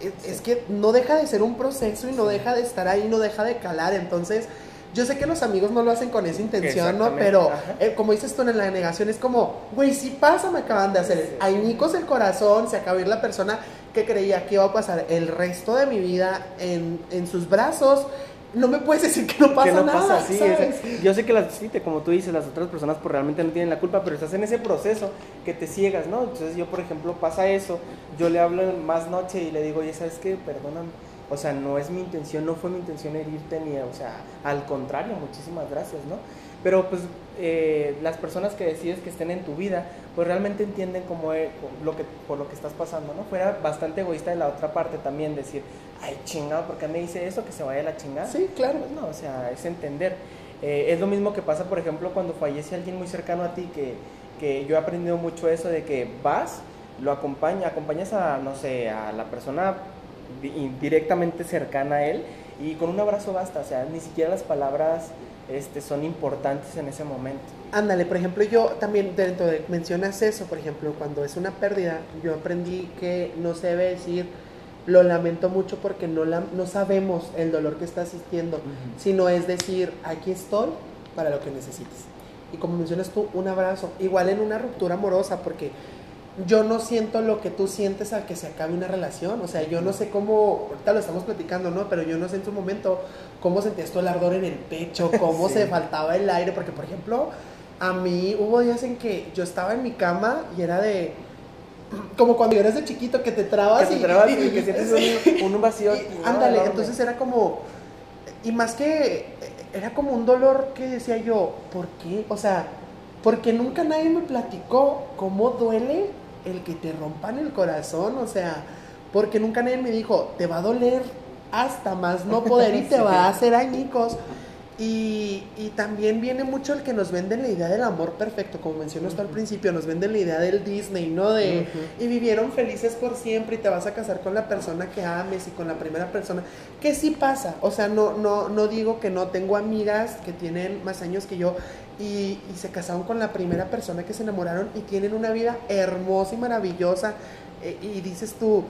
es, es que no deja de ser un proceso y no deja de estar ahí, no deja de calar, entonces... Yo sé que los amigos no lo hacen con esa intención, ¿no? Pero eh, como dices tú en la negación, es como, güey, si pasa, me acaban de hacer. Sí. Añicos el corazón, se acaba de ir la persona que creía que iba a pasar el resto de mi vida en, en sus brazos. No me puedes decir que no pasa que no nada, es- yo sé que las, sí, te- como tú dices, las otras personas pues realmente no tienen la culpa, pero estás en ese proceso que te ciegas, ¿no? Entonces yo, por ejemplo, pasa eso, yo le hablo más noche y le digo, oye, ¿sabes qué? Perdóname. O sea, no es mi intención, no fue mi intención herirte ni, o sea, al contrario, muchísimas gracias, ¿no? Pero pues eh, las personas que decides que estén en tu vida, pues realmente entienden cómo es, lo que, por lo que estás pasando, ¿no? Fuera bastante egoísta de la otra parte también decir, ay chingado, ¿por qué me dice eso? Que se vaya a la chingada. Sí, claro. Pues no, o sea, es entender. Eh, es lo mismo que pasa, por ejemplo, cuando fallece alguien muy cercano a ti, que, que yo he aprendido mucho eso de que vas, lo acompaña, acompañas a, no sé, a la persona directamente cercana a él y con un abrazo basta, o sea, ni siquiera las palabras este, son importantes en ese momento. Ándale, por ejemplo, yo también dentro de mencionas eso, por ejemplo, cuando es una pérdida, yo aprendí que no se debe decir lo lamento mucho porque no, la, no sabemos el dolor que está asistiendo, sino es decir, aquí estoy para lo que necesites. Y como mencionas tú, un abrazo, igual en una ruptura amorosa, porque yo no siento lo que tú sientes al que se acabe una relación. O sea, yo no sé cómo, ahorita lo estamos platicando, ¿no? Pero yo no sé en su momento cómo sentías tú el ardor en el pecho, cómo (laughs) se faltaba el aire. Porque, por ejemplo, a mí hubo días en que yo estaba en mi cama y era de. Como cuando eres de chiquito que te trabas que y, te trabas y, (laughs) que sientes un, vacío. ándale, entonces era como. Y más que. Era como un dolor que decía yo, ¿por qué? O sea, porque nunca nadie me platicó cómo duele el que te rompan el corazón, o sea, porque nunca nadie me dijo, te va a doler hasta más no poder y (laughs) te va a hacer añicos. Y, y, también viene mucho el que nos venden la idea del amor perfecto, como mencionó al principio, nos venden la idea del Disney, ¿no? De, y vivieron felices por siempre y te vas a casar con la persona que ames y con la primera persona, que sí pasa, o sea, no, no, no digo que no, tengo amigas que tienen más años que yo y, se casaron con la primera persona que se enamoraron y tienen una vida hermosa y maravillosa. Eh, y dices tú,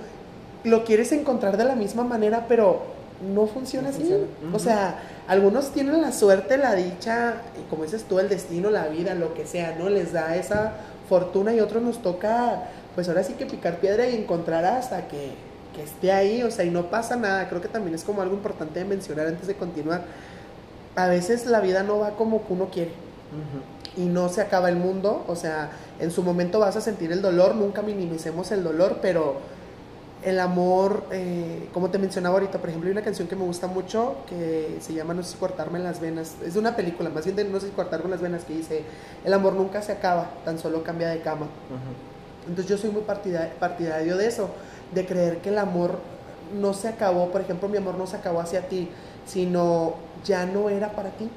lo quieres encontrar de la misma manera, pero no funciona así. O sea, algunos tienen la suerte, la dicha, y como dices tú, el destino, la vida, lo que sea, ¿no? Les da esa fortuna y otros nos toca, pues ahora sí que picar piedra y encontrar hasta que, que esté ahí, o sea, y no pasa nada. Creo que también es como algo importante de mencionar antes de continuar. A veces la vida no va como que uno quiere y no se acaba el mundo, o sea, en su momento vas a sentir el dolor, nunca minimicemos el dolor, pero el amor, eh, como te mencionaba ahorita, por ejemplo, hay una canción que me gusta mucho que se llama No sé si cortarme las venas, es de una película, más bien de No sé si cortarme las venas, que dice, el amor nunca se acaba, tan solo cambia de cama. Entonces yo soy muy partidario de eso, de creer que el amor no se acabó, por ejemplo, mi amor no se acabó hacia ti, sino ya no era para ti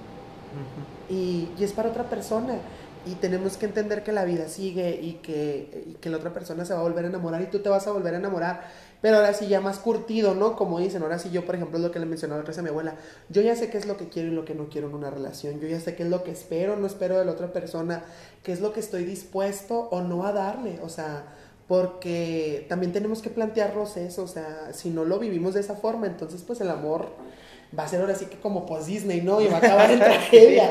y, es para otra persona. Y tenemos que entender que la vida sigue y que, que la otra persona se va a volver a enamorar y tú te vas a volver a enamorar. Pero ahora sí ya más curtido, ¿no? Como dicen, ahora sí yo, por ejemplo, es lo que le mencionaba otra vez a mi abuela. Yo ya sé qué es lo que quiero y lo que no quiero en una relación. Yo ya sé qué es lo que espero, no espero de la otra persona, qué es lo que estoy dispuesto o no a darle. O sea, porque también tenemos que plantearnos eso. O sea, si no lo vivimos de esa forma, entonces pues el amor va a ser ahora sí que como post Disney, ¿no? Y va a acabar en (laughs) tragedia.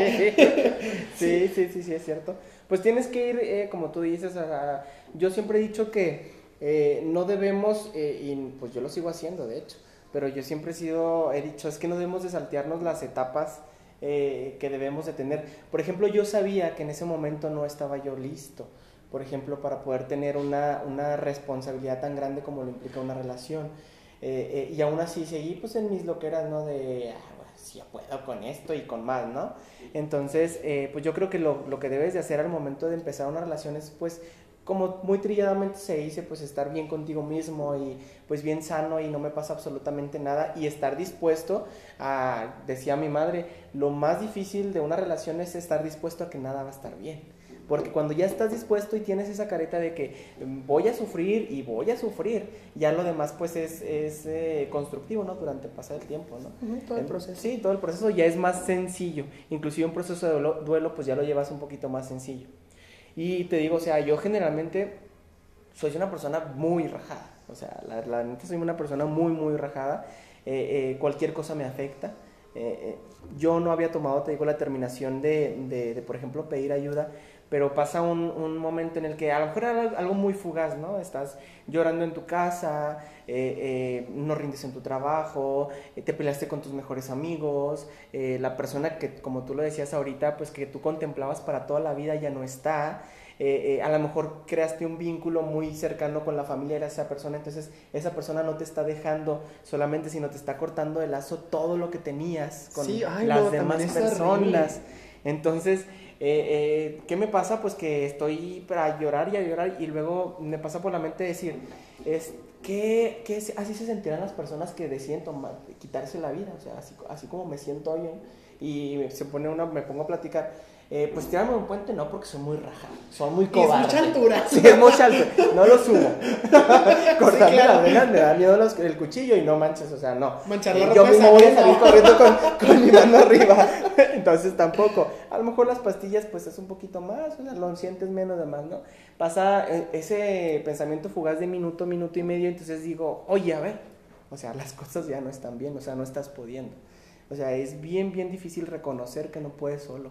sí, sí, sí, sí, es cierto. Pues tienes que ir, eh, como tú dices, a, yo siempre he dicho que eh, no debemos, eh, y pues yo lo sigo haciendo, de hecho, pero yo siempre he sido, he dicho, es que no debemos de saltearnos las etapas que debemos de tener. Por ejemplo, yo sabía que en ese momento no estaba yo listo, por ejemplo, para poder tener una, una responsabilidad tan grande como lo implica una relación. Eh, eh, y aún así seguí pues en mis loqueras, ¿no? De, ah, si yo puedo con esto y con más, ¿no? Entonces, eh, pues yo creo que lo, lo, que debes de hacer al momento de empezar una relación es pues como muy trilladamente se dice, pues estar bien contigo mismo y pues bien sano y no me pasa absolutamente nada y estar dispuesto a, decía mi madre, lo más difícil de una relación es estar dispuesto a que nada va a estar bien. Porque cuando ya estás dispuesto y tienes esa careta de que mm, voy a sufrir y voy a sufrir, ya lo demás pues es, es eh, constructivo, ¿no? Durante el pasar del tiempo, ¿no? todo el proceso. Sí, todo el proceso ya es más sencillo. Inclusive un proceso de duelo, pues ya lo llevas un poquito más sencillo. Y te digo, o sea, yo generalmente soy una persona muy rajada. O sea, la, la neta soy una persona muy, muy rajada. Eh, eh, cualquier cosa me afecta. yo no había tomado, te digo, la terminación de, de, de, por ejemplo, pedir ayuda pero pasa un, un, momento en el que a lo mejor era algo muy fugaz, ¿no? Estás llorando en tu casa, eh, eh, no rindes en tu trabajo, eh, te peleaste con tus mejores amigos, la persona que, como tú lo decías ahorita, pues que tú contemplabas para toda la vida ya no está. a lo mejor creaste un vínculo muy cercano con la familia de esa persona, entonces esa persona no te está dejando solamente, sino te está cortando el lazo todo lo que tenías con las demás personas. Entonces, eh, eh, ¿qué me pasa? Pues que estoy para llorar y a llorar y luego me pasa por la mente decir, es, ¿qué, qué así se sentirán las personas que deciden tomar, quitarse la vida? O sea, así, así como me siento hoy y se pone una, me pongo a platicar eh, pues tirarme un puente no, porque son muy rajados, son muy cobardes. es mucha altura. (laughs) Sí, es mucha altura. No lo subo. (laughs) Cortarme la vena me da miedo el cuchillo y no manches, o sea, no. Manchar la Yo mismo voy a salir corriendo con, (laughs) con, mi mano arriba. Entonces tampoco. A lo mejor las pastillas, pues es un poquito más, o sea, lo sientes menos de más, ¿no? Pasa eh, ese pensamiento fugaz de minuto, minuto y medio, entonces digo, oye, a ver, o sea, las cosas ya no están bien, o sea, no estás pudiendo. O sea, es bien, bien difícil reconocer que no puedes solo.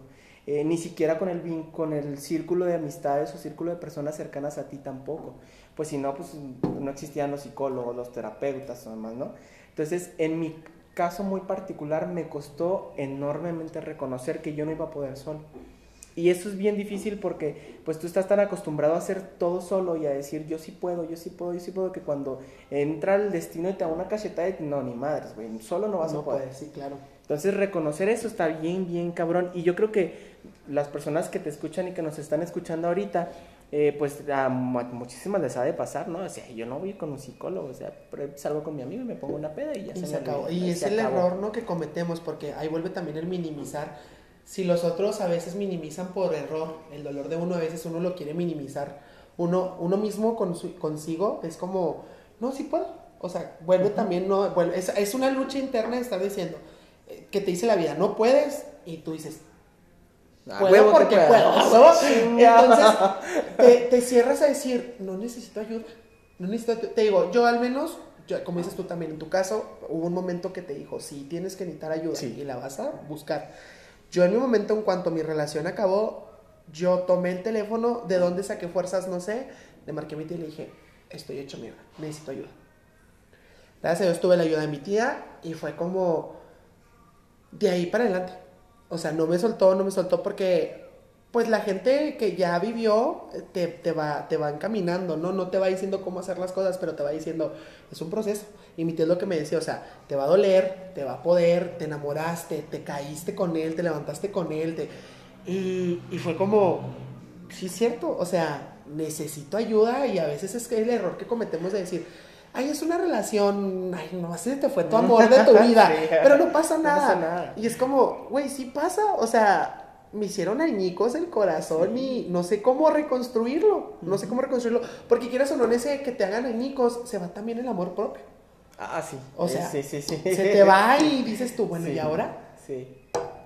Eh, ni siquiera con el, con el círculo de amistades o círculo de personas cercanas a ti tampoco. Pues si no, pues no existían los psicólogos, los terapeutas o demás, ¿no? Entonces, en mi caso muy particular, me costó enormemente reconocer que yo no iba a poder solo. Y eso es bien difícil porque pues tú estás tan acostumbrado a hacer todo solo y a decir yo sí puedo, yo sí puedo, yo sí puedo, que cuando entra el destino y te da una cachetada, no, ni madres, güey, solo no vas a poder. sí, claro. Entonces reconocer eso está bien, bien cabrón. Y yo creo que las personas que te escuchan y que nos están escuchando ahorita, eh, pues a muchísimas les ha de pasar, ¿no? O sea, yo no voy con un psicólogo, o sea, salgo con mi amigo y me pongo una peda y ya se, acabó. Y es el error, ¿no? Que cometemos, porque ahí vuelve también el minimizar. Si los otros a veces minimizan por error, el dolor de uno a veces uno lo quiere minimizar. Uno, uno mismo con consigo es como, no, sí puedo. O sea, vuelve también, no, bueno, es, es una lucha interna de estar diciendo eh, que te dice la vida, no puedes, y tú dices, Puedo porque puedo. (laughs) Entonces, te, cierras a decir, no necesito ayuda. No necesito, te digo, yo al menos, como dices tú también, en tu caso, hubo un momento que te dijo, sí, tienes que necesitar ayuda y la vas a buscar. Yo en mi momento, en cuanto mi relación acabó, yo tomé el teléfono, de dónde saqué fuerzas, no sé, le marqué a mi tía y le dije, estoy hecho mierda, necesito ayuda. Gracias a Dios tuve la ayuda de mi tía y fue como de ahí para adelante o sea, no me soltó, no me soltó porque pues la gente que ya vivió te, te, va, te va encaminando, ¿no? No te va diciendo cómo hacer las cosas, pero te va diciendo, es un proceso. Y mi tío es lo que me decía, o sea, te va a doler, te va a poder, te enamoraste, te caíste con él, te levantaste con él. Y, y fue como, sí es cierto, o sea, necesito ayuda y a veces es que el error que cometemos de decir, ay, es una relación, ay, no, así te fue tu (laughs) amor de tu vida, pero no pasa, nada. Y es como, güey, sí pasa, o sea, me hicieron añicos el corazón y no sé cómo reconstruirlo, no sé cómo reconstruirlo, porque quieras o no, en ese que te hagan añicos, se va también el amor propio. Ah, sí. O sea, se te va y (laughs) dices tú, bueno, ¿y ahora? Sí.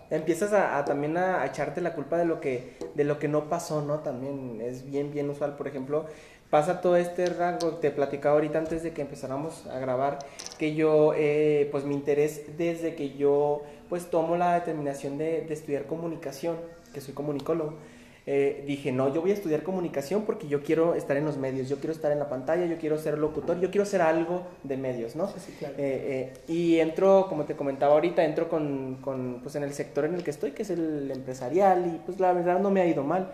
Empiezas a, también a, echarte la culpa de lo que de lo que no pasó, ¿no? También es bien bien usual, por ejemplo, pasa todo este rango, te platicaba ahorita antes de que empezáramos a grabar, que yo, eh, pues mi interés desde que yo, pues tomo la determinación de, estudiar comunicación, que soy comunicólogo, eh, dije, no, yo voy a estudiar comunicación porque yo quiero estar en los medios, yo quiero estar en la pantalla, yo quiero ser locutor, yo quiero ser algo de medios, ¿no? Sí, claro. Eh, y entro, como te comentaba ahorita, entro con, con, pues en el sector en el que estoy, que es el empresarial, y pues la verdad no me ha ido mal,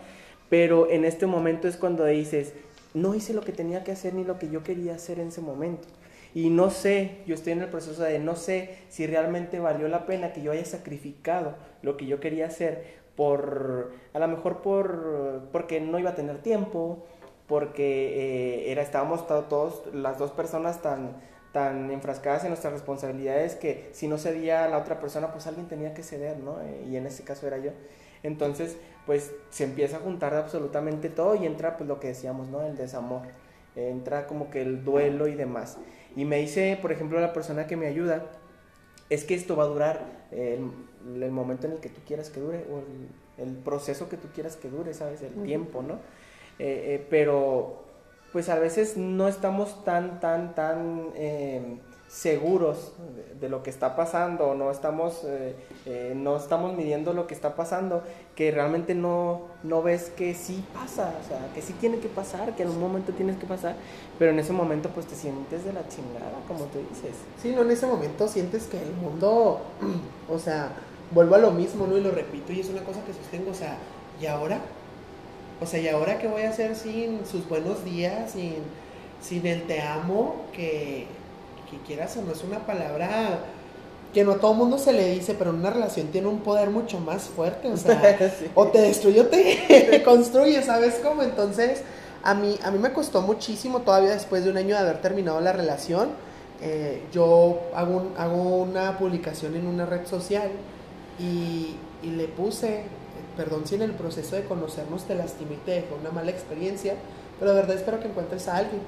pero en este momento es cuando dices, no hice lo que tenía que hacer ni lo que yo quería hacer en ese momento. Y no sé, yo estoy en el proceso de no sé si realmente valió la pena que yo haya sacrificado lo que yo quería hacer por, a lo mejor por, porque no iba a tener tiempo, porque eh, era, estábamos todos, las dos personas tan, tan enfrascadas en nuestras responsabilidades que si no cedía a la otra persona, pues alguien tenía que ceder, ¿no? Eh, y en este caso era yo. Entonces, pues se empieza a juntar absolutamente todo y entra pues lo que decíamos, ¿no? El desamor. Entra como que el duelo y demás. Y me dice, por ejemplo, la persona que me ayuda, es que esto va a durar el, momento en el que tú quieras que dure, o el, proceso que tú quieras que dure, ¿sabes? El tiempo, ¿no? Eh, eh, pero, pues a veces no estamos tan, tan, tan... Eh, seguros de, lo que está pasando, no estamos, eh, eh, no estamos midiendo lo que está pasando, que realmente no, no ves que sí pasa, o sea, que sí tiene que pasar, que en un momento tienes que pasar, pero en ese momento pues te sientes de la chingada, como tú dices. Sí, no, en ese momento sientes que el mundo, (clears throat) o sea, vuelvo a lo mismo, ¿no? Y lo repito, y es una cosa que sostengo, o sea, ¿y ahora? O sea, ¿y ahora qué voy a hacer sin sus buenos días, sin, sin el te amo, que que quieras o no es una palabra que no a todo mundo se le dice, pero una relación tiene un poder mucho más fuerte, o sea, (laughs) o te destruye o te, construye, ¿sabes cómo? Entonces, a mí, a mí me costó muchísimo todavía después de un año de haber terminado la relación. Eh, yo hago, hago una publicación en una red social y, y, le puse, perdón si en el proceso de conocernos te lastimé y te dejó una mala experiencia, pero de verdad espero que encuentres a alguien.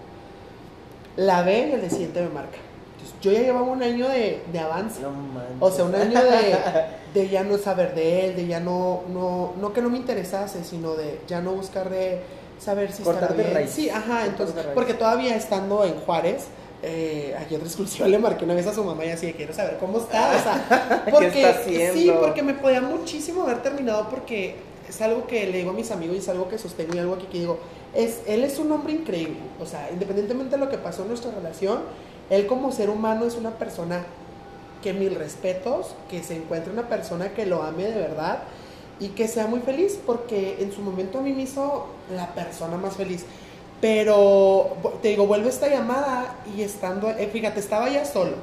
La ve y el siguiente me marca yo ya llevaba un año de, avance. o sea, un año (laughs) de, ya no saber de él, de ya no, no, no que no me interesase, sino de ya no buscar de saber si está bien. Sí, ajá, entonces, porque todavía estando en Juárez, eh, aquí otra exclusiva le marqué una vez a su mamá y así de quiero saber cómo está, o sea, (laughs) porque, sí, porque me podía muchísimo haber terminado porque es algo que le digo a mis amigos y es algo que sostengo y algo aquí que digo, es, él es un hombre increíble, o sea, independientemente de lo que pasó en nuestra relación, él como ser humano es una persona que mil respetos, que se encuentre una persona que lo ame de verdad y que sea muy feliz, porque en su momento a mí me hizo la persona más feliz. Pero te digo, vuelve esta llamada y estando, eh, fíjate, estaba ya solo.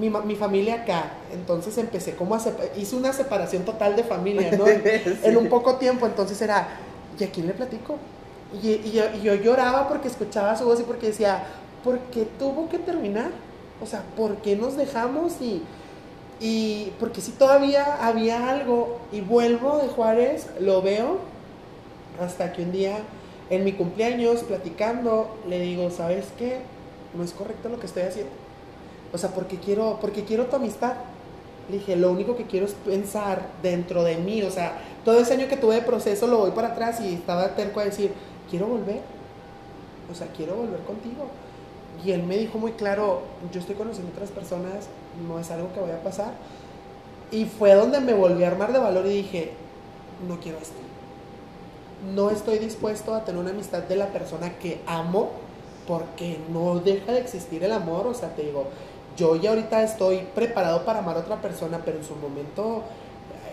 Mi, mi, familia acá, entonces empecé como a hice una separación total de familia, ¿no? (laughs) En, un poco tiempo, entonces era, ¿y a quién le platico? Y, y, yo, y, yo, lloraba porque escuchaba su voz y porque decía, porque tuvo que terminar. O sea, ¿por qué nos dejamos? Y, y porque si todavía había algo y vuelvo de Juárez, lo veo hasta que un día en mi cumpleaños platicando le digo, ¿sabes qué? No es correcto lo que estoy haciendo. O sea, porque quiero, porque quiero tu amistad. Le dije, lo único que quiero es pensar dentro de mí. O sea, todo ese año que tuve de proceso lo voy para atrás y estaba terco a decir, quiero volver. O sea, quiero volver contigo. Y él me dijo muy claro, yo estoy conociendo otras personas, no es algo que vaya a pasar. Y fue donde me volví a armar de valor y dije, no quiero esto. No estoy dispuesto a tener una amistad de la persona que amo porque no deja de existir el amor. O sea, te digo, yo ya ahorita estoy preparado para amar a otra persona, pero en su momento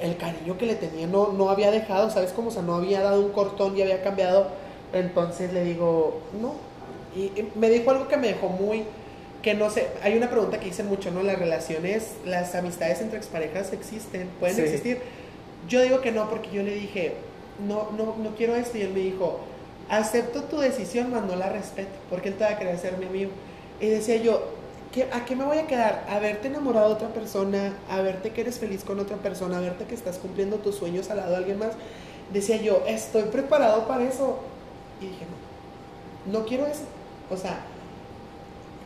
el cariño que le tenía no, no había dejado, ¿sabes cómo? O sea, no había dado un cortón y había cambiado. Entonces le digo, no, y me dijo algo que me dejó muy, que no sé, hay una pregunta que dicen mucho, ¿no? Las relaciones, las amistades entre exparejas existen, pueden existir. Yo digo que no, porque yo le dije, no, no, no quiero esto, y él me dijo, acepto tu decisión, mas no la respeto, porque él te va a querer ser mi amigo. Y decía yo, ¿qué, ¿a qué me voy a quedar? ¿A verte enamorado de otra persona? ¿A verte que eres feliz con otra persona? ¿A verte que estás cumpliendo tus sueños al lado de alguien más? Decía yo, estoy preparado para eso. Y dije, no, no quiero eso. O sea,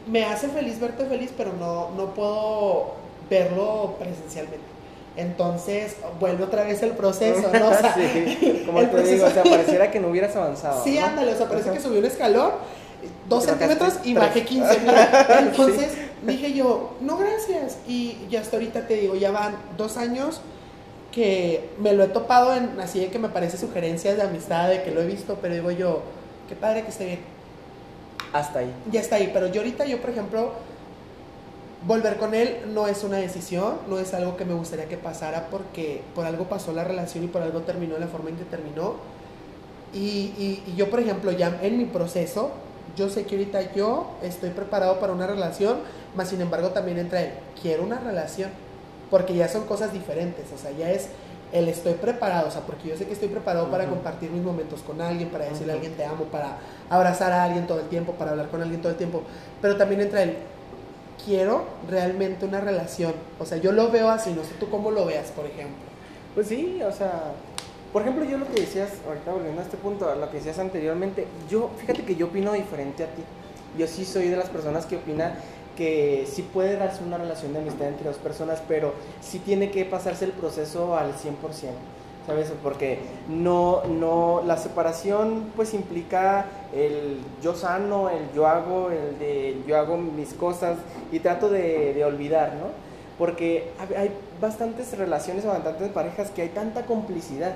me hace feliz verte feliz, pero no, no puedo verlo presencialmente. Entonces, vuelve otra vez el proceso, ¿no? O sea, (laughs) sí, como te digo, o sea, pareciera que no hubieras avanzado. Sí, ándale, o sea, parece que subí un escalón, dos centímetros y bajé 15. Mira. (laughs) Entonces, dije yo, no, gracias. Y ya hasta ahorita te digo, ya van dos años que me lo he topado en, así de que me parece sugerencias de amistad, de que lo he visto, pero digo yo, qué padre que esté bien hasta ahí. Ya está ahí. Pero yo ahorita, yo por ejemplo, volver con él no es una decisión, no es algo que me gustaría que pasara porque por algo pasó la relación y por algo terminó de la forma en que terminó. Y, y, yo, por ejemplo, ya en mi proceso, yo sé que ahorita yo estoy preparado para una relación, más sin embargo también entra él, quiero una relación, porque ya son cosas diferentes, o sea, ya es el estoy preparado, o sea, porque yo sé que estoy preparado para compartir mis momentos con alguien, para decirle a alguien te amo, para abrazar a alguien todo el tiempo, para hablar con alguien todo el tiempo, pero también entra el quiero realmente una relación, o sea, yo lo veo así, no sé tú cómo lo veas, por ejemplo. Pues sí, o sea, por ejemplo, yo lo que decías, ahorita volviendo a este punto, a lo que decías anteriormente, yo, fíjate que yo opino diferente a ti. Yo sí soy de las personas que opina que sí puede darse una relación de amistad entre dos personas, pero sí tiene que pasarse el proceso al 100%. ¿Sabes? Porque no, no, la separación pues implica el yo sano, el yo hago, el de yo hago mis cosas y trato de, de olvidar, ¿no? Porque hay bastantes relaciones o bastantes parejas que hay tanta complicidad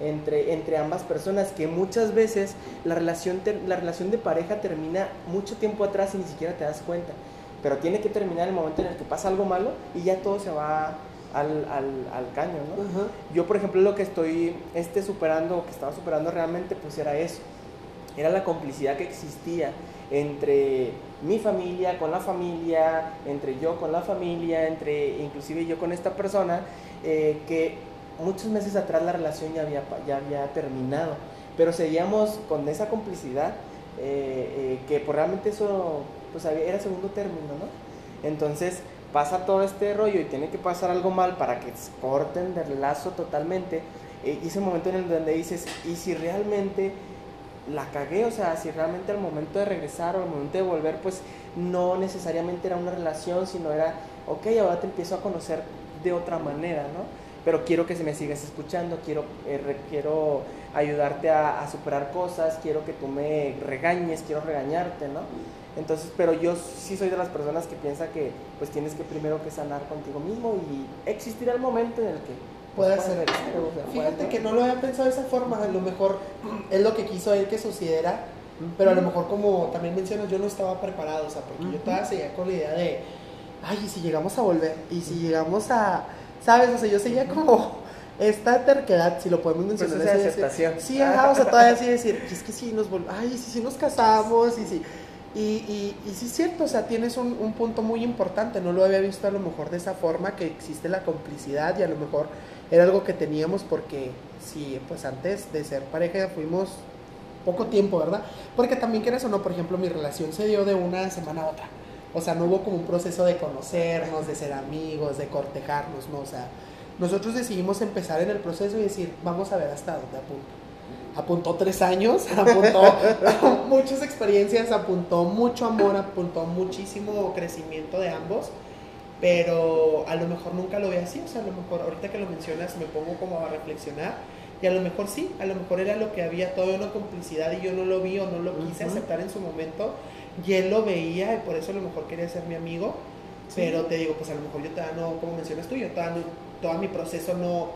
entre, entre ambas personas que muchas veces la relación, la relación de pareja termina mucho tiempo atrás y ni siquiera te das cuenta. Pero tiene que terminar el momento en el que pasa algo malo y ya todo se va al, al, al caño, ¿no? Yo, por ejemplo, lo que estoy este, superando, que estaba superando realmente, pues era eso. Era la complicidad que existía entre mi familia con la familia, entre yo con la familia, entre inclusive yo con esta persona, eh, que muchos meses atrás la relación ya había, ya había terminado, pero seguíamos con esa complicidad, eh, eh, que pues realmente eso pues era segundo término, ¿no? Entonces pasa todo este rollo y tiene que pasar algo mal para que corten del lazo totalmente. Eh, y ese momento en el donde dices, ¿y si realmente la cagué? O sea, si realmente al momento de regresar o al momento de volver, pues no necesariamente era una relación, sino era, ok, ahora te empiezo a conocer de otra manera, ¿no? Pero quiero que se me sigas escuchando, quiero, eh, quiero ayudarte a, a superar cosas, quiero que tú me regañes, quiero regañarte, ¿no? Entonces, pero yo sí soy de las personas que piensa que pues tienes que primero que sanar contigo mismo y existirá el momento en el que pues, puede ser. Fíjate que no lo había pensado de esa forma, a lo mejor es lo que quiso él que sucediera, pero a lo mejor como también mencionas, yo no estaba preparado, o sea, porque yo todavía seguía con la idea de, ay, ¿y si llegamos a volver? ¿Y si llegamos a, sabes? O sea, yo seguía como esta terquedad, si lo podemos mencionar. Pues esa aceptación. sí, ajá, o sea, todavía así decir, es que si nos volvemos, ay, si, si nos casamos, y si y, y, y, sí es cierto, o sea, tienes un, un, punto muy importante, no lo había visto a lo mejor de esa forma, que existe la complicidad y a lo mejor era algo que teníamos porque sí, pues antes de ser pareja fuimos poco tiempo, ¿verdad? Porque también quieres o no, por ejemplo, mi relación se dio de una semana a otra. O sea, no hubo como un proceso de conocernos, de ser amigos, de cortejarnos, ¿no? O sea, nosotros decidimos empezar en el proceso y decir, vamos a ver hasta dónde apunta apuntó tres años, (laughs) apuntó (laughs) muchas experiencias, apuntó mucho amor, apuntó muchísimo crecimiento de ambos, pero a lo mejor nunca lo ve así, o sea, a lo mejor ahorita que lo mencionas me pongo como a reflexionar y a lo mejor sí, a lo mejor era lo que había, toda una complicidad y yo no lo vi o no lo quise aceptar en su momento y él lo veía y por eso a lo mejor quería ser mi amigo, pero te digo, pues a lo mejor yo todavía no, como mencionas tú, yo todavía todo mi proceso no,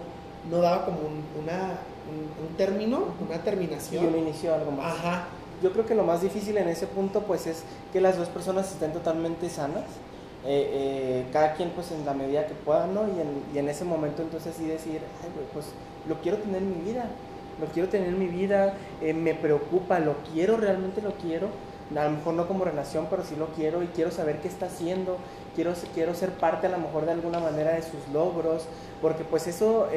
no daba como una un, término, una terminación. Y un inicio algo más. Ajá. Yo creo que lo más difícil en ese punto pues es que las dos personas estén totalmente sanas. Eh, eh, cada quien pues en la medida que pueda, ¿no? Y en, y en ese momento entonces sí decir, ay, pues lo quiero tener en mi vida, lo quiero tener en mi vida, eh, me preocupa, lo quiero, realmente lo quiero, a lo mejor no como relación, pero sí lo quiero y quiero saber qué está haciendo, quiero, quiero ser parte a lo mejor de alguna manera de sus logros, porque pues eso,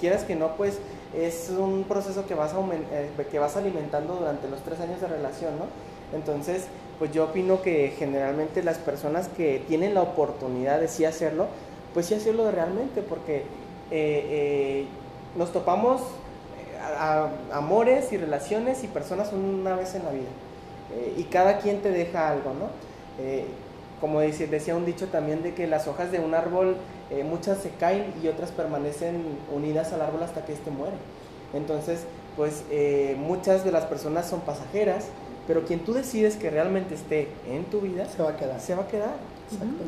quieras que no, pues es un proceso que vas, eh, que vas alimentando durante los tres años de relación, ¿no? Entonces, pues yo opino que generalmente las personas que tienen la oportunidad de sí hacerlo, pues sí hacerlo realmente, porque eh, eh, nos topamos a, amores y relaciones y personas una vez en la vida. y cada quien te deja algo, ¿no? Como decía, decía un dicho también de que las hojas de un árbol eh, muchas se caen y otras permanecen unidas al árbol hasta que éste muere. Entonces, pues eh, muchas de las personas son pasajeras, pero quien tú decides que realmente esté en tu vida, se va a quedar. Se va a quedar.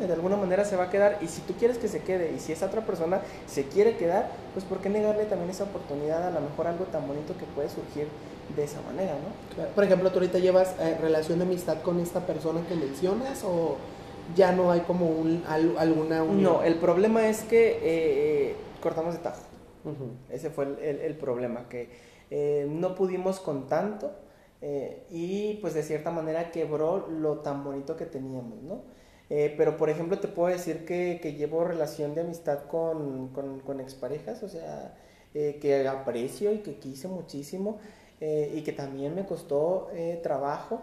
De alguna manera se va a quedar. Y si tú quieres que se quede, y si esa otra persona se quiere quedar, pues ¿por qué negarle también esa oportunidad a lo mejor algo tan bonito que puede surgir de esa manera, ¿no? Por ejemplo, tú ahorita llevas eh, relación de amistad con esta persona que mencionas o ya no hay como un, alguna unión. No, el problema es que eh, eh, cortamos de tajo. Ese fue el, problema, que eh, no pudimos con tanto y pues de cierta manera quebró lo tan bonito que teníamos, ¿no? pero por ejemplo te puedo decir que, llevo relación de amistad con, con, con exparejas, o sea, que aprecio y que quise muchísimo y que también me costó trabajo.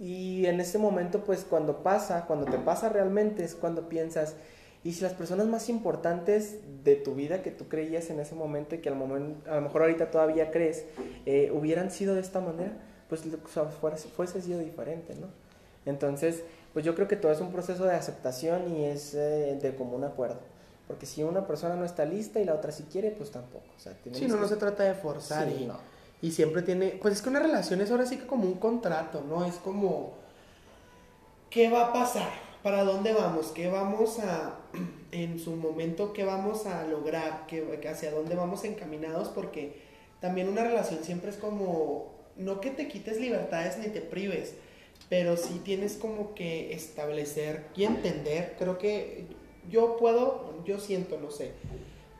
Y en ese momento, pues cuando pasa, cuando te pasa realmente, es cuando piensas, y si las personas más importantes de tu vida que tú creías en ese momento y que al momento, a lo mejor ahorita todavía crees, eh, hubieran sido de esta manera, pues fuese, fuese sido diferente, ¿no? Entonces, pues yo creo que todo es un proceso de aceptación y es eh, de común acuerdo. Porque si una persona no está lista y la otra sí quiere, pues tampoco. O sea, sí, no, no se trata de forzar. y, y siempre tiene, pues es que una relación es ahora sí que como un contrato, ¿no? Es como, ¿qué va a pasar? ¿Para dónde vamos? ¿Qué vamos a, (clears throat) en su momento, qué vamos a lograr? ¿Qué, ¿Hacia dónde vamos encaminados? Porque también una relación siempre es como, no que te quites libertades ni te prives, pero sí tienes como que establecer y entender, creo que yo puedo, yo siento, no sé,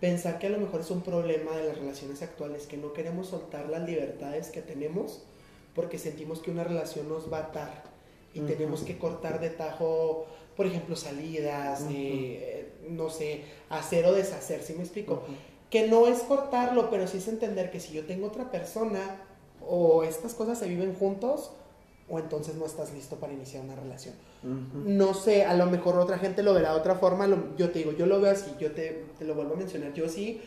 pensar que a lo mejor es un problema de las relaciones actuales, que no queremos soltar las libertades que tenemos porque sentimos que una relación nos va a atar y tenemos que cortar de tajo, por ejemplo, salidas, eh, no sé, hacer o deshacer, ¿sí me explico? Que no es cortarlo, pero sí es entender que si yo tengo otra persona o estas cosas se viven juntos, o entonces no estás listo para iniciar una relación. No sé, a lo mejor otra gente lo verá de otra forma, yo te digo, yo lo veo así, yo te, te, lo vuelvo a mencionar, yo sí,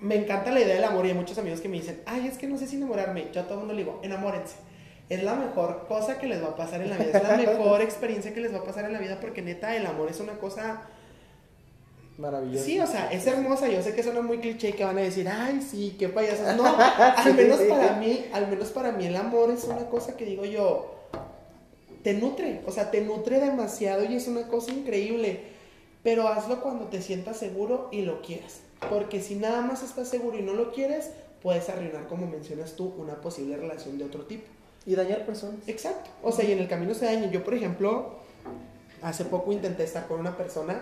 me encanta la idea del amor y hay muchos amigos que me dicen, ay, es que no sé si enamorarme, yo a todo el mundo le digo, enamórense. Es la mejor cosa que les va a pasar en la vida, es la (laughs) mejor experiencia que les va a pasar en la vida porque neta el amor es una cosa Maravilloso. Sí, o sea, es hermosa. Yo sé que suena muy cliché y que van a decir, ay, sí, qué payasos. (laughs) No, al menos para mí, al menos para mí el amor es una cosa que digo yo, te nutre, o sea, te nutre demasiado y es una cosa increíble. Pero hazlo cuando te sientas seguro y lo quieras. Porque si nada más estás seguro y no lo quieres, puedes arruinar, como mencionas tú, una posible relación de otro tipo. Y dañar personas. Exacto. O sea, y en el camino se daña. Yo, por ejemplo, hace poco intenté estar con una persona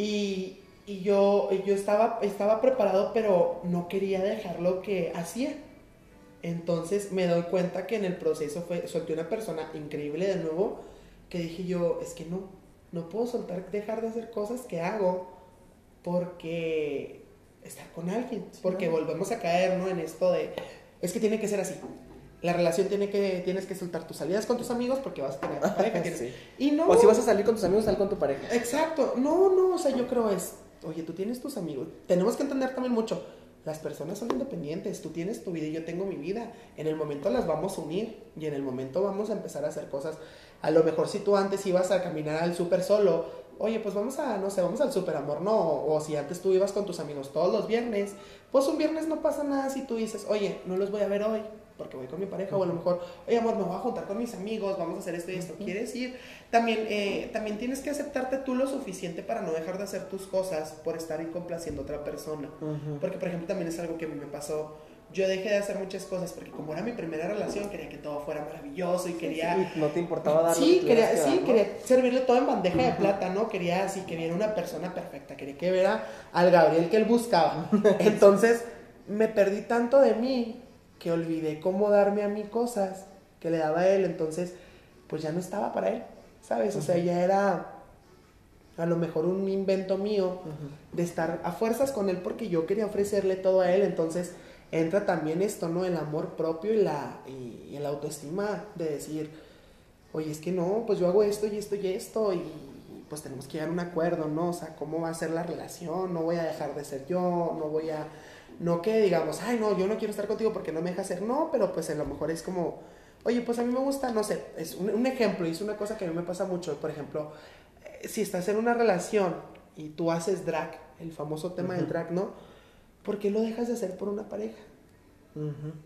y, yo, yo estaba, estaba preparado, pero no quería dejar lo que hacía. Entonces me doy cuenta que en el proceso fue, solté una persona increíble de nuevo, que dije yo, es que no, no puedo soltar, dejar de hacer cosas que hago porque estar con alguien, porque volvemos a caer, ¿no? En esto de, es que tiene que ser así, la relación tiene que, tienes que soltar tus salidas con tus amigos porque vas a tener pareja. (laughs) y no, o si vas a salir con tus amigos, sal con tu pareja. Exacto. No, no, o sea, yo creo es, oye, tú tienes tus amigos. Tenemos que entender también mucho. Las personas son independientes, tú tienes tu vida y yo tengo mi vida. En el momento las vamos a unir y en el momento vamos a empezar a hacer cosas. A lo mejor si tú antes ibas a caminar al súper solo, oye, pues vamos a, no sé, vamos al súper amor, no. O si antes tú ibas con tus amigos todos los viernes, pues un viernes no pasa nada si tú dices, oye, no los voy a ver hoy porque voy con mi pareja, o a lo mejor, oye amor, me voy a juntar con mis amigos, vamos a hacer esto y esto, ¿quieres ir? También, eh, también tienes que aceptarte tú lo suficiente para no dejar de hacer tus cosas por estar incomplaciendo a otra persona. Porque, por ejemplo, también es algo que a mí me pasó. Yo dejé de hacer muchas cosas porque como era mi primera relación quería que todo fuera maravilloso y quería... no te importaba darle Sí, quería, sí quería servirle todo en bandeja de plata, ¿no? Quería así que viera una persona perfecta, quería que viera al Gabriel que él buscaba. (laughs) (laughs) Entonces me perdí tanto de mí que olvidé cómo darme a mí cosas que le daba a él, entonces pues ya no estaba para él, ¿sabes? O sea, ya era a lo mejor un invento mío de estar a fuerzas con él porque yo quería ofrecerle todo a él, entonces entra también esto, ¿no? El amor propio y la, y, el autoestima de decir, oye, es que no, pues yo hago esto y esto y esto y pues tenemos que llegar a un acuerdo, ¿no? O sea, ¿cómo va a ser la relación? No voy a dejar de ser yo, no voy a no que digamos, ay, no, yo no quiero estar contigo porque no me deja hacer, no, pero pues a lo mejor es como, oye, pues a mí me gusta, no sé, es un, ejemplo, y es una cosa que a mí me pasa mucho, por ejemplo, eh, si estás en una relación y tú haces drag, el famoso tema del drag, ¿no? ¿Por qué lo dejas de hacer por una pareja?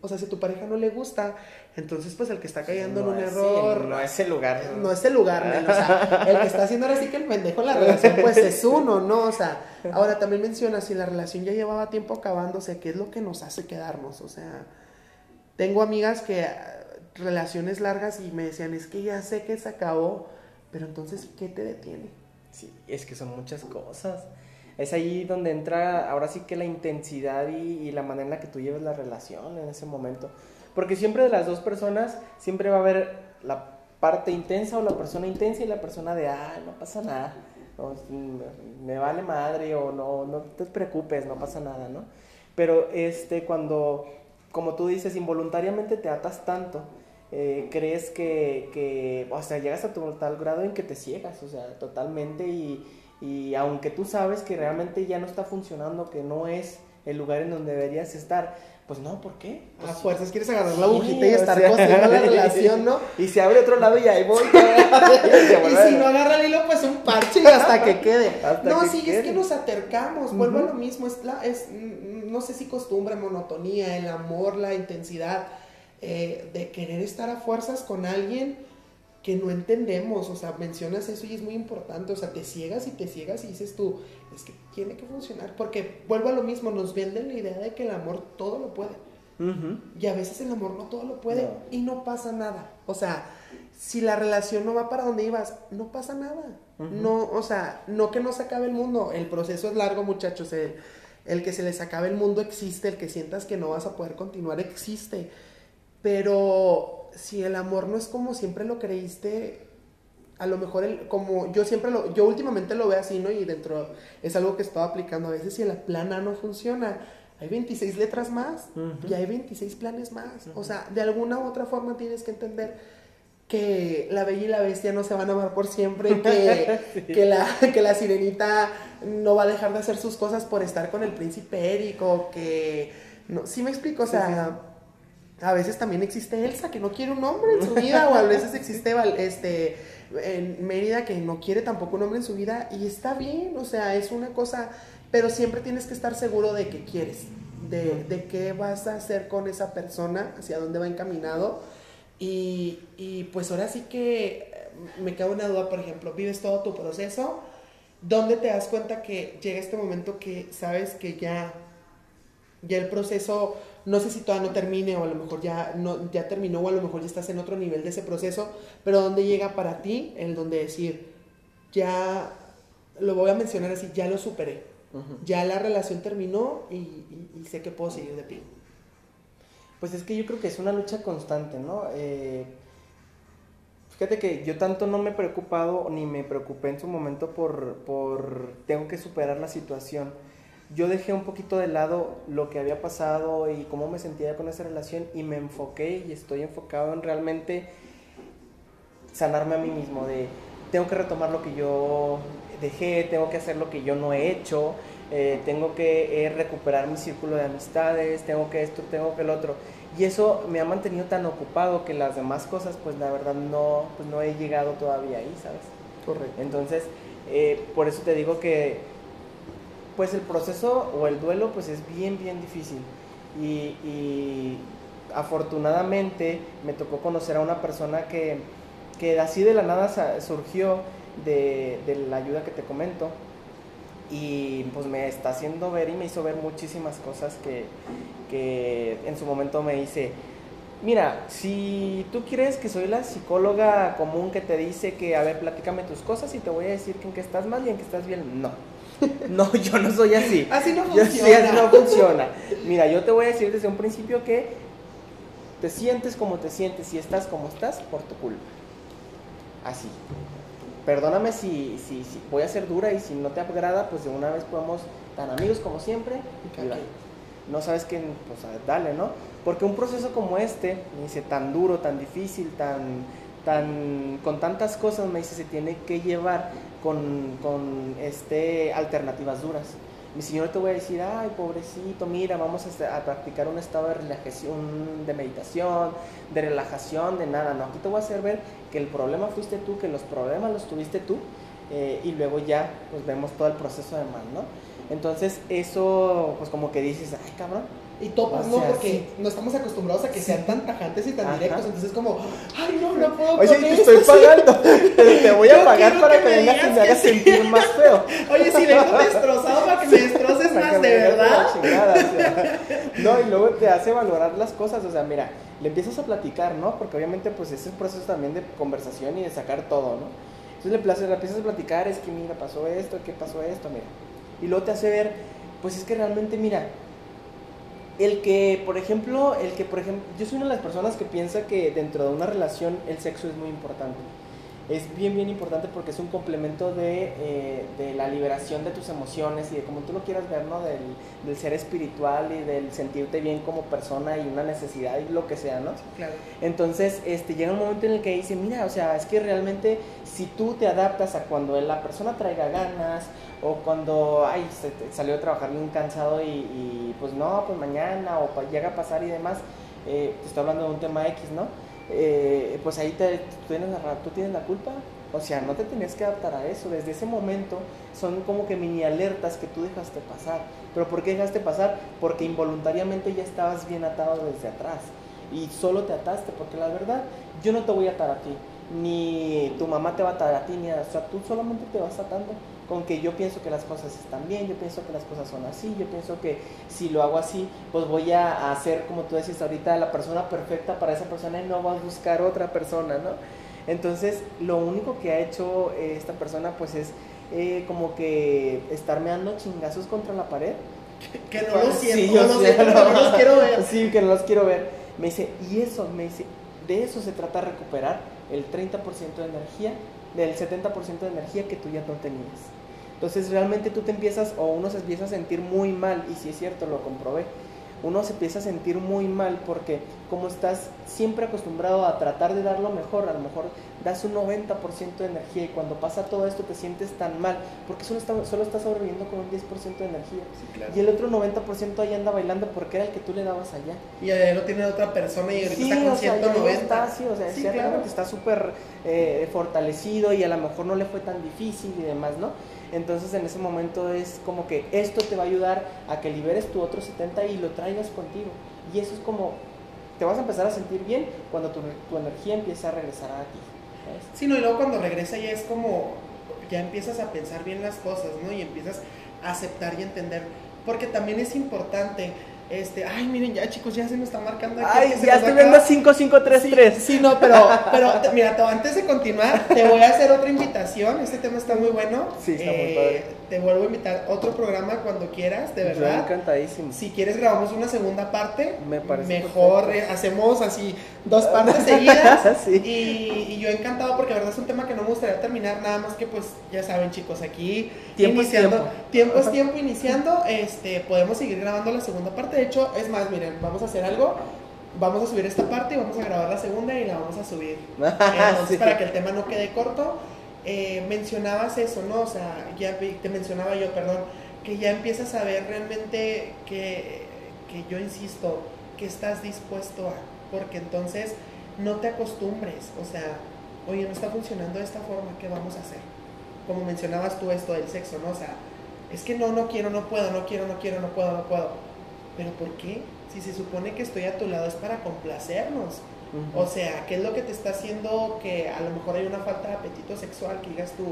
O sea, si a tu pareja no le gusta, entonces pues el que está cayendo en un error... no es el lugar. No es el lugar, o sea, el que está haciendo ahora sí que el pendejo en la relación pues es uno, ¿no? O sea, ahora también menciona, si la relación ya llevaba tiempo acabándose, ¿qué es lo que nos hace quedarnos? O sea, tengo amigas que ah, relaciones largas y me decían, es que ya sé que se acabó, pero entonces, ¿qué te detiene? Sí, es que son muchas cosas es ahí donde entra ahora sí que la intensidad y, la manera en la que tú lleves la relación en ese momento. Porque siempre de las dos personas, siempre va a haber la parte intensa o la persona intensa y la persona de, ah, no pasa nada, me vale madre o no, no te preocupes, no pasa nada, ¿no? Pero este, cuando, como tú dices, involuntariamente te atas tanto, eh, crees que, que, o sea, llegas a tu tal grado en que te ciegas, o sea, totalmente y y aunque tú sabes que realmente ya no está funcionando, que no es el lugar en donde deberías estar. Pues no, ¿por qué? A Pues, fuerzas quieres agarrar la sí, agujita y o estar sea, cosiendo la (laughs) relación, ¿no? Y se abre otro lado y ahí voy. (laughs) Y si no agarra el hilo, pues un parche y hasta que quede. (laughs) Hasta no, que sí, quede. es que nos acercamos, vuelvo a lo mismo, es, la, es mm, no sé si costumbre, monotonía, el amor, la intensidad eh, de querer estar a fuerzas con alguien que no entendemos, o sea, mencionas eso y es muy importante, o sea, te ciegas y te ciegas y dices tú, es que tiene que funcionar, porque vuelvo a lo mismo, nos venden la idea de que el amor todo lo puede. Y a veces el amor no todo lo puede No. y no pasa nada. O sea, si la relación no va para donde ibas, no pasa nada. No, o sea, no que no se acabe el mundo. El proceso es largo, muchachos. El, el que se les acabe el mundo existe, el que sientas que no vas a poder continuar existe. Pero si el amor no es como siempre lo creíste, a lo mejor el, como yo siempre lo, yo últimamente lo veo así, ¿no? Y dentro es algo que estoy aplicando a veces si el plan A no funciona, hay 26 letras más Ujú. y hay 26 planes más. O sea, de alguna u otra forma tienes que entender que la bella y la bestia no se van a amar por siempre, que, (laughs) que, la, que la sirenita no va a dejar de hacer sus cosas por estar con el príncipe Érico, que... No, ¿Sí me explico? O sea, a veces también existe Elsa que no quiere un hombre en su vida, o a veces existe este, Mérida que no quiere tampoco un hombre en su vida, y está bien, o sea, es una cosa, pero siempre tienes que estar seguro de que quieres, de, de qué vas a hacer con esa persona, hacia dónde va encaminado, y, y pues ahora sí que eh, me queda una duda, por ejemplo, vives todo tu proceso, ¿dónde te das cuenta que llega este momento que sabes que ya ya el proceso, no sé si todavía no termine o a lo mejor ya, no, ya terminó o a lo mejor ya estás en otro nivel de ese proceso, pero ¿dónde llega para ti el donde decir, ya, lo voy a mencionar así, ya lo superé, ya la relación terminó y, y- y sé que puedo seguir de pie? Pues es que yo creo que es una lucha constante, ¿no? Eh, fíjate que yo tanto no me he preocupado ni me preocupé en su momento por, por tengo que superar la situación. Yo dejé un poquito de lado lo que había pasado y cómo me sentía con esa relación y me enfoqué y estoy enfocado en realmente sanarme a mí mismo, de tengo que retomar lo que yo dejé, tengo que hacer lo que yo no he hecho, eh, tengo que eh, recuperar mi círculo de amistades, tengo que esto, tengo que el otro. Y eso me ha mantenido tan ocupado que las demás cosas, pues la verdad no, pues, no he llegado todavía ahí, ¿sabes? Correcto. Entonces, eh, por eso te digo que, pues el proceso o el duelo, pues es bien, bien difícil. Y, afortunadamente me tocó conocer a una persona que, que así de la nada surgió de, de la ayuda que te comento. Y pues me está haciendo ver y me hizo ver muchísimas cosas que, que en su momento me dice, Mira, si tú quieres que soy la psicóloga común que te dice que, a ver, platícame tus cosas y te voy a decir que en qué estás mal y en qué estás bien, no. No, yo no soy así. Así no Yo sí, funciona. así no funciona. Mira, yo te voy a decir desde un principio que te sientes como te sientes y estás como estás por tu culpa. Así. Perdóname si, si, si voy a ser dura y si no te agrada, pues de una vez podemos tan amigos como siempre. Y. No sabes que, pues dale, ¿no? Porque un proceso como este, me dice, tan duro, tan difícil, tan, con tantas cosas, me dice, se tiene que llevar con, con este, alternativas duras. Mi señor te voy a decir, ay, pobrecito, mira, vamos a, este- practicar un estado de relajación, de meditación, de relajación, de nada. No, aquí te voy a hacer ver que el problema fuiste tú, que los problemas los tuviste tú, eh, y luego ya, pues vemos todo el proceso de mal, ¿no? Entonces, eso, pues como que dices, ay, cabrón, Y topas, O ¿no? Porque sí. no estamos acostumbrados a que Sí. sean tan tajantes y tan Ajá. directos. Entonces, como, ay, no, no puedo Oye, con te esto, estoy sí. pagando. (laughs) Te, te voy Yo a pagar para que que, me vengas y me que hagas sí. sentir más feo. (laughs) Oye, si vengo destrozado para que me destroces Para más, que de verdad. la chingada, o sea. (laughs) No, y luego te hace valorar las cosas. O sea, mira, le empiezas a platicar, ¿no? Porque obviamente, pues es el proceso también de conversación y de sacar todo, ¿no? Entonces le, empiezas a platicar, es que mira, pasó esto, ¿qué pasó esto? Mira. Y luego te hace ver, pues es que realmente, mira, el que, por ejemplo, el que, por ejemplo, yo soy una de las personas que piensa que dentro de una relación el sexo es muy importante. es bien, bien importante porque es un complemento de, eh, de, la liberación de tus emociones y de como tú lo quieras ver, ¿no? Del, del, ser espiritual y del sentirte bien como persona y una necesidad y lo que sea, ¿no? Claro. Entonces, este, llega un momento en el que dice, mira, o sea, es que realmente si tú te adaptas a cuando la persona traiga ganas o cuando, ay, se salió a trabajar bien cansado y, pues no, pues mañana o llega a pasar y demás, eh, te estoy hablando de un tema X, ¿no? Eh, pues ahí te, tú, tienes la, tú tienes la culpa. O sea, no te tenías que adaptar a eso. Desde ese momento son como que mini alertas que tú dejaste pasar. ¿Pero por qué dejaste pasar? Porque involuntariamente ya estabas bien atado desde atrás. Y solo te ataste, porque la verdad, yo no te voy a atar a ti. Ni tu mamá te va a atar a ti, ni a, o sea, tú solamente te vas atando con que yo pienso que las cosas están bien, yo pienso que las cosas son así, yo pienso que si lo hago así, pues voy a hacer, como tú decís ahorita, la persona perfecta para esa persona y no voy a buscar otra persona, ¿no? Entonces, lo único que ha hecho eh, esta persona, pues es eh, como que estarme dando chingazos contra la pared. (laughs) Que, no los siento, sí, yo no, sé, (laughs) no, no los quiero ver. Sí, que no los quiero ver. Me dice, y eso, me dice, de eso se trata recuperar el 30% de energía, del 70% de energía que tú ya no tenías. Entonces realmente tú te empiezas o uno se empieza a sentir muy mal, y si es cierto, lo comprobé, uno se empieza a sentir muy mal porque como estás siempre acostumbrado a tratar de dar lo mejor, a lo mejor das un 90% de energía y cuando pasa todo esto te sientes tan mal porque solo, está, solo estás sobreviviendo con un 10% de energía y el otro 90% ahí anda bailando porque era el que tú le dabas allá. Y allá lo tiene otra persona y ahorita está con o sea, 190. Está, sí, o sea, sí, claro. está súper eh, fortalecido y a lo mejor no le fue tan difícil y demás, ¿no? Entonces en ese momento es como que esto te va a ayudar a que liberes tu otro 70 y lo traigas contigo. Y eso es como, te vas a empezar a sentir bien cuando tu, tu energía empieza a regresar a ti. Sí, no, y luego cuando regresa ya es como, ya empiezas a pensar bien las cosas, ¿no? Y empiezas a aceptar y entender. Porque también es importante este, ay, miren, ya chicos, ya se me está marcando aquí. Ay, ya estoy viendo 5533. Sí, sí, no, pero, pero mira, antes de continuar, te voy a hacer otra invitación. Este tema está muy bueno. Sí, está muy padre. Te vuelvo a invitar otro programa cuando quieras, de verdad. encantadísimo. Si quieres, grabamos una segunda parte. Me parece. Mejor eh, hacemos así dos partes (laughs) seguidas. sí. y, y, yo encantado porque, la verdad, es un tema que no me gustaría terminar. Nada más que, pues, ya saben, chicos, aquí. Tiempo iniciando. Es tiempo. tiempo es tiempo iniciando. Este, podemos seguir grabando la segunda parte. De hecho, es más, miren, vamos a hacer algo. Vamos a subir esta parte y vamos a grabar la segunda y la vamos a subir. (laughs) Entonces, sí. para que el tema no quede corto. Eh, mencionabas eso, ¿no? O sea, ya te mencionaba yo, perdón, que ya empiezas a ver realmente que, que yo insisto, que estás dispuesto a, porque entonces no te acostumbres, o sea, oye, no está funcionando de esta forma, ¿qué vamos a hacer? Como mencionabas tú esto del sexo, ¿no? O sea, es que no, no quiero, no puedo, no quiero, no quiero, no puedo, no puedo. ¿Pero por qué? Si se supone que estoy a tu lado es para complacernos. Uh -huh. O sea, ¿qué es lo que te está haciendo que a lo mejor hay una falta de apetito sexual? Que digas tú,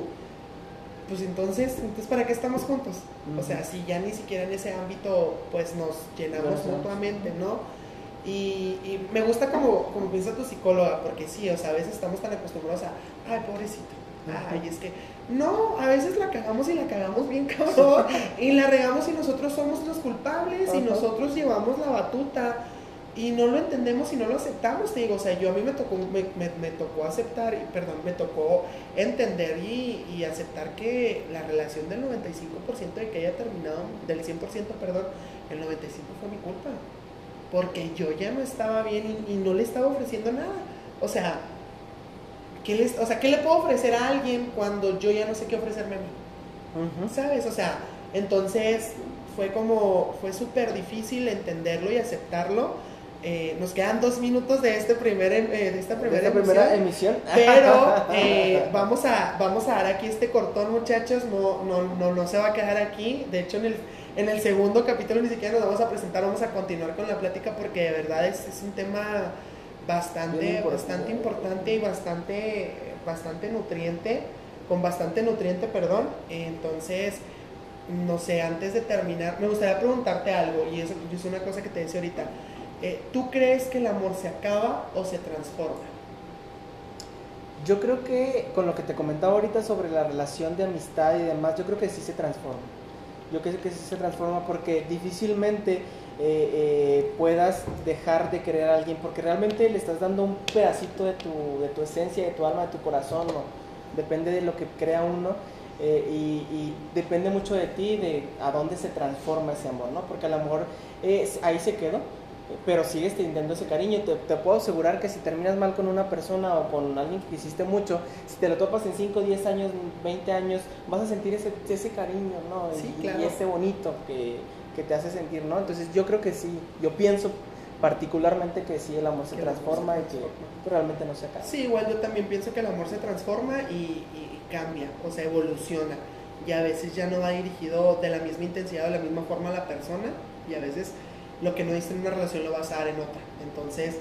pues entonces, entonces ¿para qué estamos juntos? Uh -huh. O sea, si ya ni siquiera en ese ámbito pues nos llenamos mutuamente, ¿no? Y, y, me gusta como, como piensa tu psicóloga, porque sí, o sea, a veces estamos tan acostumbrados a, ay, pobrecito, ay, es que, no, a veces la cagamos y la cagamos bien cabrón, (laughs) y la regamos y nosotros somos los culpables, y nosotros llevamos la batuta, y no lo entendemos y no lo aceptamos, te digo, o sea, yo a mí me tocó, me, me, me tocó aceptar, y, perdón, me tocó entender y, y, aceptar que la relación del 95% de que haya terminado, del 100%, perdón, el 95% fue mi culpa porque yo ya no estaba bien y, y, no le estaba ofreciendo nada. O sea, ¿qué les, o sea, ¿qué le puedo ofrecer a alguien cuando yo ya no sé qué ofrecerme a mí? Uh -huh. ¿Sabes? O sea, entonces fue como, fue súper difícil entenderlo y aceptarlo. Eh, nos quedan dos minutos de, este primer, eh, de esta primera, ¿De esta emisión, primera emisión. Pero (laughs) eh, vamos, a, vamos a dar aquí este cortón, muchachos. No, no, no, no se va a quedar aquí. De hecho, en el en el segundo capítulo ni siquiera nos vamos a presentar, vamos a continuar con la plática porque de verdad es, es un tema bastante, importante. bastante importante y bastante, bastante nutriente, con bastante nutriente, perdón. Entonces, no sé, antes de terminar, me gustaría preguntarte algo, y eso es una cosa que te decía ahorita. Eh, ¿Tú crees que el amor se acaba o se transforma? Yo creo que con lo que te comentaba ahorita sobre la relación de amistad y demás, yo creo que sí se transforma yo creo que sí se transforma porque difícilmente eh, eh, puedas dejar de querer a alguien porque realmente le estás dando un pedacito de tu, de tu esencia, de tu alma, de tu corazón, depende de lo que crea uno y, depende mucho de ti, de a dónde se transforma ese amor, ¿no? Porque a lo mejor ahí se quedó, pero sigues teniendo ese cariño. Te, te, puedo asegurar que si terminas mal con una persona o con alguien que quisiste mucho, si te lo topas en 5, 10 años, 20 años, vas a sentir ese, ese cariño, ¿no? y, y, ese bonito que, que te hace sentir, ¿no? Entonces yo creo que sí, yo pienso particularmente que sí el amor se transforma y que realmente no se acaba. Sí, igual yo también pienso que el amor se transforma y, cambia, o sea, evoluciona. Y a veces ya no va dirigido de la misma intensidad o de la misma forma a la persona y a veces lo que no diste en una relación lo vas a dar en otra. Entonces,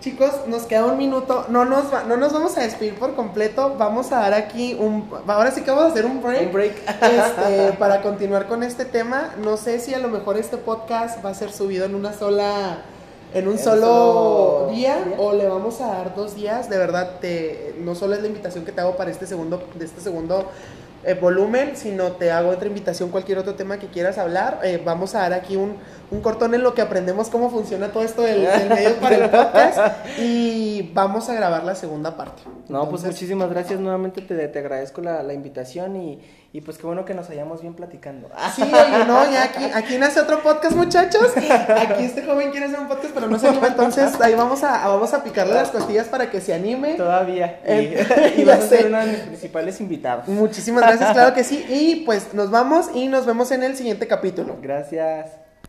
chicos, nos queda un minuto. No nos, no nos vamos a despedir por completo. Vamos a dar aquí un. Ahora sí que vamos a hacer un break. Un break. Este, (laughs) para continuar con este tema. No sé si a lo mejor este podcast va a ser subido en una sola. En un solo, día, o le vamos a dar dos días. De verdad, te, no solo es la invitación que te hago para este segundo, de este segundo eh, volumen, sino te hago otra invitación, cualquier otro tema que quieras hablar. Eh, vamos a dar aquí un, un, cortón en lo que aprendemos cómo funciona todo esto del, medio para el podcast y vamos a grabar la segunda parte. No, pues muchísimas gracias nuevamente, te, te agradezco la, la invitación y y pues qué bueno que nos hayamos bien platicando. (laughs) Sí, oye, no, ya aquí, aquí nace otro podcast, muchachos. Aquí este joven quiere hacer un podcast, pero no se anima, entonces ahí vamos a, vamos a picarle las costillas para que se anime. Todavía. Y, (laughs) y vas a ser uno de mis principales invitados. Muchísimas gracias, claro que sí. (laughs) Y pues nos vamos y nos vemos en el siguiente capítulo. Gracias.